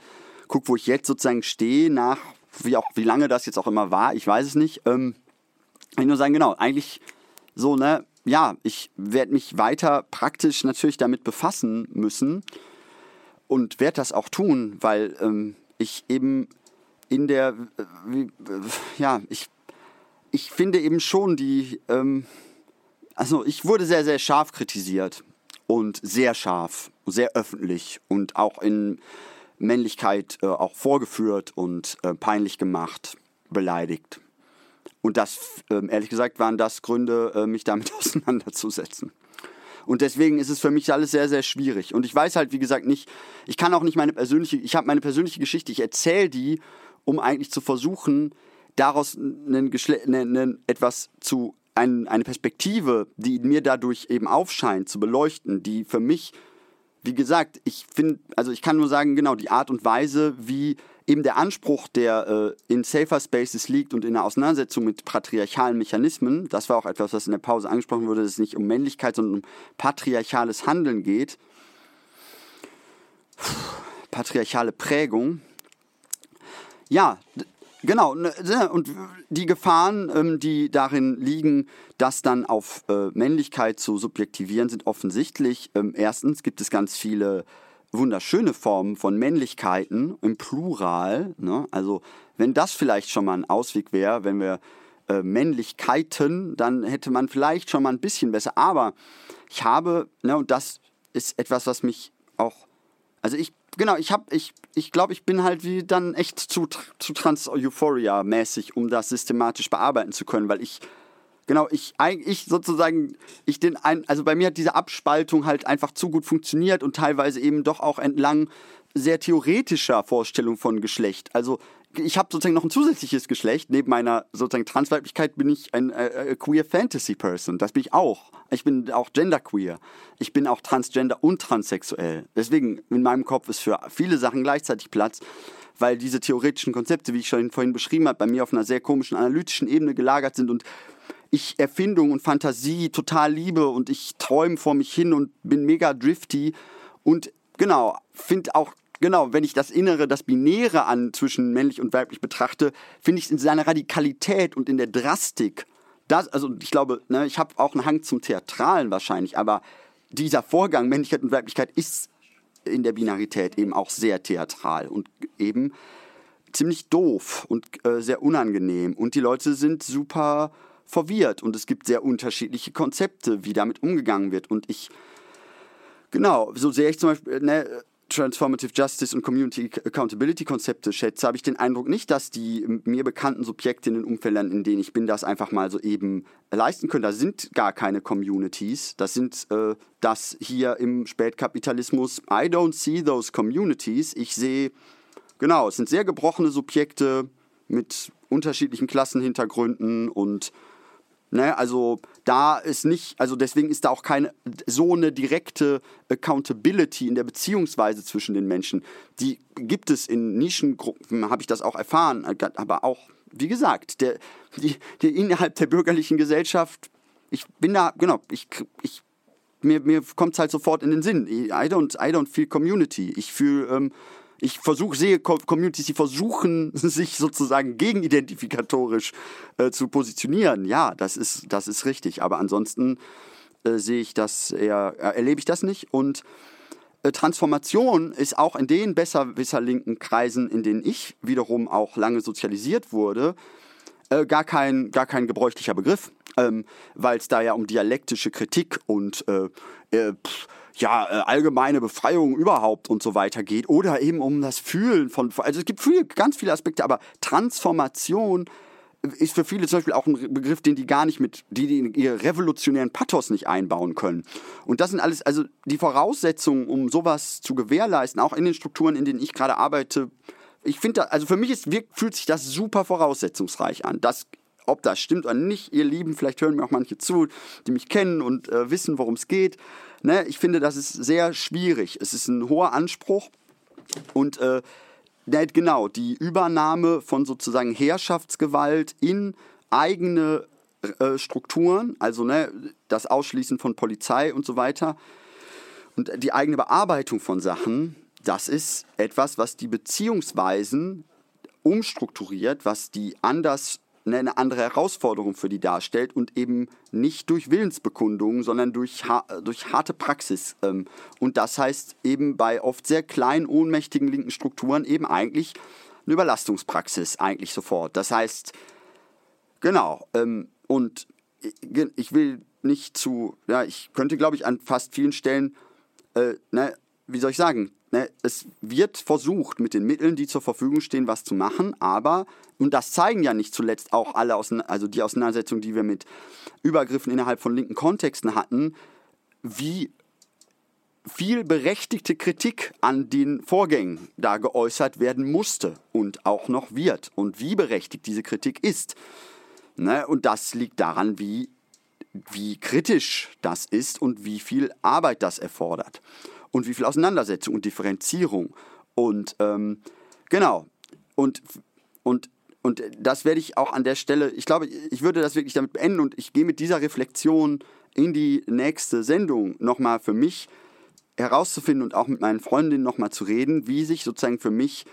gucke, wo ich jetzt sozusagen stehe, nach, wie, auch, wie lange das jetzt auch immer war, ich weiß es nicht, ähm, ich nur sagen, genau, eigentlich so, ne, ja, ich werde mich weiter praktisch natürlich damit befassen müssen und werde das auch tun, weil ähm, ich eben in der, äh, wie, äh, ja, ich, ich finde eben schon die, ähm, also ich wurde sehr, sehr scharf kritisiert und sehr scharf, sehr öffentlich und auch in Männlichkeit äh, auch vorgeführt und äh, peinlich gemacht, beleidigt. Und das, ähm, ehrlich gesagt, waren das Gründe, äh, mich damit *laughs* auseinanderzusetzen. Und deswegen ist es für mich alles sehr, sehr schwierig. Und ich weiß halt, wie gesagt, nicht, ich kann auch nicht meine persönliche, ich habe meine persönliche Geschichte, ich erzähle die, um eigentlich zu versuchen, daraus einen einen, einen, etwas zu, ein, eine Perspektive, die mir dadurch eben aufscheint, zu beleuchten, die für mich, wie gesagt, ich finde, also ich kann nur sagen, genau, die Art und Weise, wie eben der Anspruch, der äh, in Safer Spaces liegt und in der Auseinandersetzung mit patriarchalen Mechanismen, das war auch etwas, was in der Pause angesprochen wurde, dass es nicht um Männlichkeit, sondern um patriarchales Handeln geht. Puh, patriarchale Prägung. Ja, genau. Ne, ne, und die Gefahren, ähm, die darin liegen, das dann auf äh, Männlichkeit zu subjektivieren, sind offensichtlich. Ähm, erstens gibt es ganz viele wunderschöne Formen von Männlichkeiten im Plural. Ne? Also wenn das vielleicht schon mal ein Ausweg wäre, wenn wir äh, Männlichkeiten, dann hätte man vielleicht schon mal ein bisschen besser. Aber ich habe, ne, und das ist etwas, was mich auch, also ich, genau, ich habe, ich, ich glaube, ich bin halt wie dann echt zu, zu Trans-Euphoria-mäßig, um das systematisch bearbeiten zu können, weil ich Genau, ich, ich sozusagen, ich den ein, also bei mir hat diese Abspaltung halt einfach zu gut funktioniert und teilweise eben doch auch entlang sehr theoretischer Vorstellung von Geschlecht. Also ich habe sozusagen noch ein zusätzliches Geschlecht. Neben meiner sozusagen Transweiblichkeit bin ich ein äh, äh, queer Fantasy Person. Das bin ich auch. Ich bin auch genderqueer. Ich bin auch transgender und transsexuell. Deswegen in meinem Kopf ist für viele Sachen gleichzeitig Platz, weil diese theoretischen Konzepte, wie ich schon vorhin beschrieben habe, bei mir auf einer sehr komischen analytischen Ebene gelagert sind und ich Erfindung und Fantasie total liebe und ich träume vor mich hin und bin mega drifty und genau, finde auch genau, wenn ich das Innere, das Binäre an zwischen männlich und weiblich betrachte, finde ich es in seiner Radikalität und in der Drastik. Das, also ich glaube, ne, ich habe auch einen Hang zum Theatralen wahrscheinlich, aber dieser Vorgang Männlichkeit und Weiblichkeit ist in der Binarität eben auch sehr theatral und eben ziemlich doof und äh, sehr unangenehm. Und die Leute sind super verwirrt und es gibt sehr unterschiedliche Konzepte, wie damit umgegangen wird. Und ich, genau, so sehr ich zum Beispiel ne, Transformative Justice und Community Accountability Konzepte schätze, habe ich den Eindruck nicht, dass die mir bekannten Subjekte in den Umfeldern, in denen ich bin, das einfach mal so eben leisten können. Da sind gar keine Communities. Das sind äh, das hier im Spätkapitalismus. I don't see those communities. Ich sehe, genau, es sind sehr gebrochene Subjekte mit unterschiedlichen Klassenhintergründen und Ne, also da ist nicht, also deswegen ist da auch keine so eine direkte Accountability in der Beziehungsweise zwischen den Menschen. Die gibt es in Nischengruppen, habe ich das auch erfahren, aber auch, wie gesagt, der, die, die innerhalb der bürgerlichen Gesellschaft, ich bin da, genau, ich, ich mir, mir kommt es halt sofort in den Sinn. I don't, I don't feel community. Ich fühle ähm, ich versuche, sehe Communities, die versuchen, *laughs* sich sozusagen gegenidentificatorisch äh, zu positionieren. Ja, das ist, das ist richtig. Aber ansonsten äh, sehe ich das eher, äh, erlebe ich das nicht. Und äh, Transformation ist auch in den besserwisser-linken Kreisen, in denen ich wiederum auch lange sozialisiert wurde, äh, gar, kein, gar kein gebräuchlicher Begriff, ähm, weil es da ja um dialektische Kritik und äh, pff, ja, äh, allgemeine Befreiung überhaupt und so weiter geht oder eben um das Fühlen von, also es gibt viele, ganz viele Aspekte, aber Transformation ist für viele zum Beispiel auch ein Begriff, den die gar nicht mit, die, die in ihre revolutionären Pathos nicht einbauen können. Und das sind alles, also die Voraussetzungen, um sowas zu gewährleisten, auch in den Strukturen, in denen ich gerade arbeite. Ich finde, also für mich ist, fühlt sich das super voraussetzungsreich an. Das ob das stimmt oder nicht, ihr Lieben, vielleicht hören mir auch manche zu, die mich kennen und äh, wissen, worum es geht. Ne, ich finde, das ist sehr schwierig. Es ist ein hoher Anspruch und äh, genau, die Übernahme von sozusagen Herrschaftsgewalt in eigene äh, Strukturen, also ne, das Ausschließen von Polizei und so weiter und die eigene Bearbeitung von Sachen, das ist etwas, was die Beziehungsweisen umstrukturiert, was die anders eine andere Herausforderung für die darstellt und eben nicht durch Willensbekundungen, sondern durch, durch harte Praxis. Ähm, und das heißt eben bei oft sehr kleinen, ohnmächtigen linken Strukturen eben eigentlich eine Überlastungspraxis, eigentlich sofort. Das heißt, genau, ähm, und ich will nicht zu, ja, ich könnte, glaube ich, an fast vielen Stellen, äh, ne, wie soll ich sagen, ne, es wird versucht, mit den Mitteln, die zur Verfügung stehen, was zu machen, aber, und das zeigen ja nicht zuletzt auch alle, also die Auseinandersetzungen, die wir mit Übergriffen innerhalb von linken Kontexten hatten, wie viel berechtigte Kritik an den Vorgängen da geäußert werden musste und auch noch wird und wie berechtigt diese Kritik ist. Ne? Und das liegt daran, wie, wie kritisch das ist und wie viel Arbeit das erfordert und wie viel Auseinandersetzung und Differenzierung. Und ähm, genau, und, und, und das werde ich auch an der Stelle, ich glaube, ich würde das wirklich damit beenden und ich gehe mit dieser Reflexion in die nächste Sendung nochmal für mich herauszufinden und auch mit meinen Freundinnen nochmal zu reden, wie sich sozusagen für mich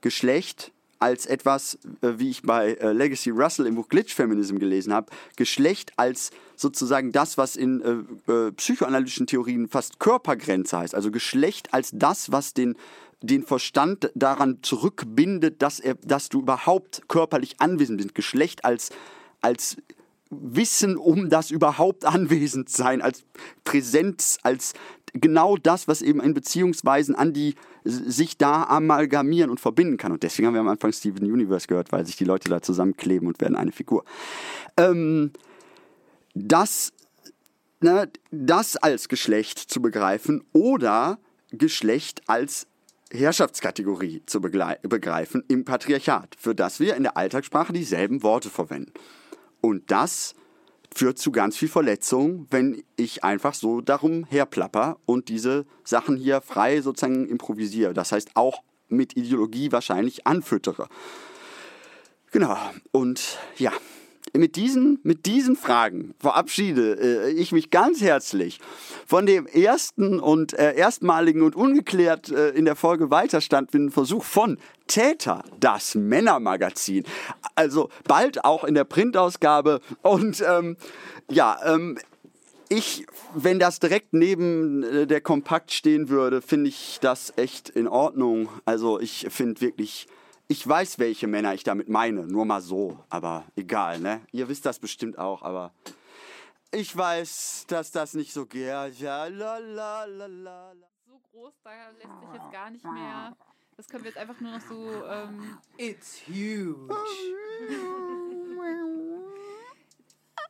Geschlecht als etwas, äh, wie ich bei äh, Legacy Russell im Buch Glitch Feminism gelesen habe, Geschlecht als sozusagen das, was in äh, psychoanalytischen Theorien fast Körpergrenze heißt. Also Geschlecht als das, was den, den Verstand daran zurückbindet, dass, er, dass du überhaupt körperlich anwesend bist. Geschlecht als als Wissen um das überhaupt anwesend sein, als Präsenz, als genau das, was eben in Beziehungsweisen an die sich da amalgamieren und verbinden kann. Und deswegen haben wir am Anfang Steven Universe gehört, weil sich die Leute da zusammenkleben und werden eine Figur. Ähm, das, ne, das als Geschlecht zu begreifen oder Geschlecht als Herrschaftskategorie zu begreifen im Patriarchat, für das wir in der Alltagssprache dieselben Worte verwenden. Und das führt zu ganz viel Verletzung, wenn ich einfach so darum herplapper und diese Sachen hier frei sozusagen improvisiere. Das heißt auch mit Ideologie wahrscheinlich anfüttere. Genau. Und ja, mit diesen, mit diesen Fragen verabschiede äh, ich mich ganz herzlich von dem ersten und äh, erstmaligen und ungeklärt äh, in der Folge weiterstandenden Versuch von Täter, das Männermagazin. Also bald auch in der Printausgabe. Und ähm, ja, ähm, ich, wenn das direkt neben äh, der Kompakt stehen würde, finde ich das echt in Ordnung. Also ich finde wirklich ich weiß, welche Männer ich damit meine, nur mal so, aber egal, ne? Ihr wisst das bestimmt auch, aber ich weiß, dass das nicht so geht. Ja, la, la, la, la. So groß, da lässt sich jetzt gar nicht mehr. Das können wir jetzt einfach nur noch so. Ähm, It's huge. *laughs*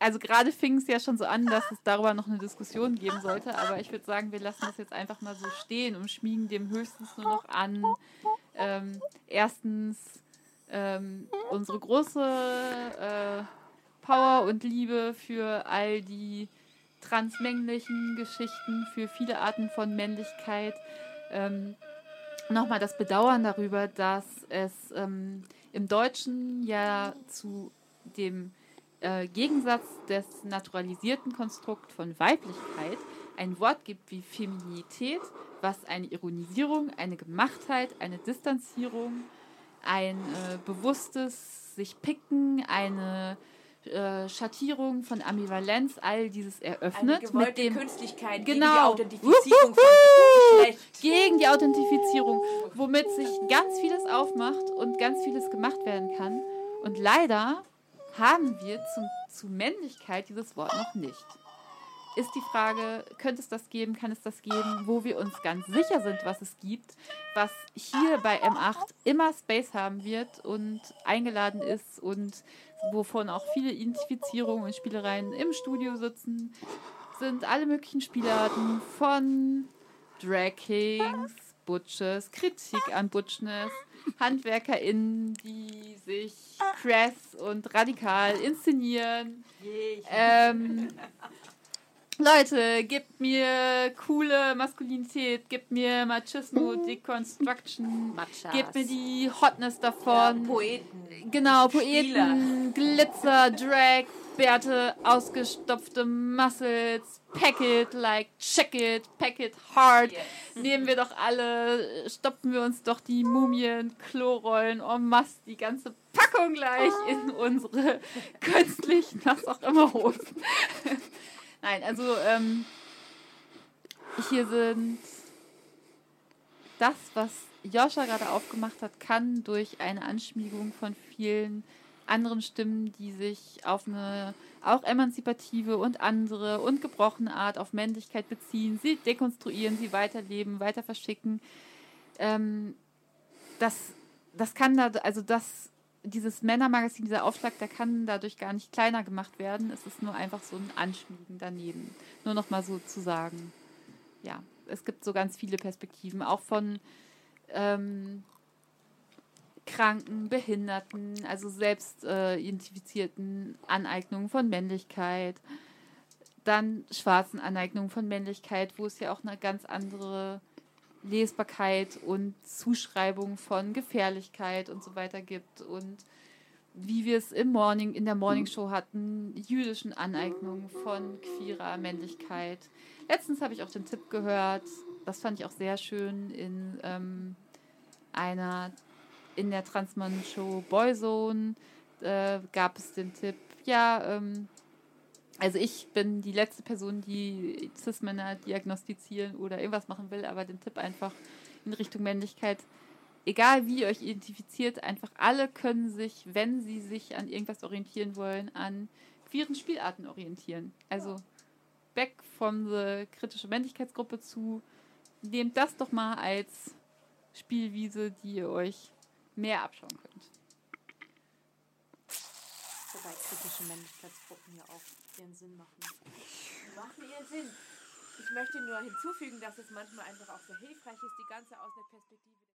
also gerade fing es ja schon so an, dass es darüber noch eine Diskussion geben sollte, aber ich würde sagen, wir lassen das jetzt einfach mal so stehen und schmiegen dem höchstens nur noch an. Ähm, erstens ähm, unsere große äh, Power und Liebe für all die transmännlichen Geschichten, für viele Arten von Männlichkeit. Ähm, Nochmal das Bedauern darüber, dass es ähm, im Deutschen ja zu dem äh, Gegensatz des naturalisierten Konstrukts von Weiblichkeit ein Wort gibt wie Feminität, was eine Ironisierung, eine Gemachtheit, eine Distanzierung, ein äh, bewusstes sich picken, eine äh, Schattierung von Ambivalenz, all dieses eröffnet. Eine mit dem Künstlichkeit genau, gegen die Authentifizierung von Geschlecht. Gegen die Authentifizierung, womit sich ganz vieles aufmacht und ganz vieles gemacht werden kann. Und leider haben wir zum, zu Männlichkeit dieses Wort noch nicht. Ist die Frage, könnte es das geben, kann es das geben, wo wir uns ganz sicher sind, was es gibt, was hier bei M8 immer Space haben wird und eingeladen ist und wovon auch viele Identifizierungen und Spielereien im Studio sitzen, sind alle möglichen Spielarten von Drag Kings, Butches, Kritik an Butchness, HandwerkerInnen, die sich crass und radikal inszenieren. Ähm, Leute, gebt mir coole Maskulinität, gebt mir Machismo, Deconstruction, Machas. gebt mir die Hotness davon. Ja, Poeten. Genau, Poeten, Glitzer, Drag, Bärte, ausgestopfte Muscles, pack it like, check it, pack it hard. Yes. Nehmen wir doch alle, stopfen wir uns doch die Mumien, Klorollen, en masse, die ganze Packung gleich in unsere künstlichen, was auch immer Hosen. Nein, also ähm, hier sind das, was Joscha gerade aufgemacht hat, kann durch eine Anschmiegung von vielen anderen Stimmen, die sich auf eine auch emanzipative und andere und gebrochene Art auf Männlichkeit beziehen, sie dekonstruieren, sie weiterleben, weiter verschicken. Ähm, das, das kann da, also das, dieses Männermagazin, dieser Aufschlag, der kann dadurch gar nicht kleiner gemacht werden. Es ist nur einfach so ein Anschmiegen daneben. Nur noch mal so zu sagen. Ja, es gibt so ganz viele Perspektiven, auch von ähm, Kranken, Behinderten, also selbst äh, identifizierten Aneignungen von Männlichkeit, dann schwarzen Aneignungen von Männlichkeit, wo es ja auch eine ganz andere Lesbarkeit und Zuschreibung von Gefährlichkeit und so weiter gibt und wie wir es im Morning, in der Morning Show hatten, jüdischen Aneignungen von queerer Männlichkeit. Letztens habe ich auch den Tipp gehört, das fand ich auch sehr schön in ähm, einer in der Transmann-Show Boyzone äh, gab es den Tipp, ja, ähm, also ich bin die letzte Person, die Cis-Männer diagnostizieren oder irgendwas machen will, aber den Tipp einfach in Richtung Männlichkeit egal wie ihr euch identifiziert, einfach alle können sich, wenn sie sich an irgendwas orientieren wollen, an queeren Spielarten orientieren. Also weg von der kritische Männlichkeitsgruppe zu, nehmt das doch mal als Spielwiese, die ihr euch mehr abschauen könnt. Wobei kritische Männlichkeitsgruppen ja auch ihren Sinn machen. Machen ihren Sinn. Ich möchte nur hinzufügen, dass es manchmal einfach auch sehr hilfreich ist, die ganze aus einer Perspektive.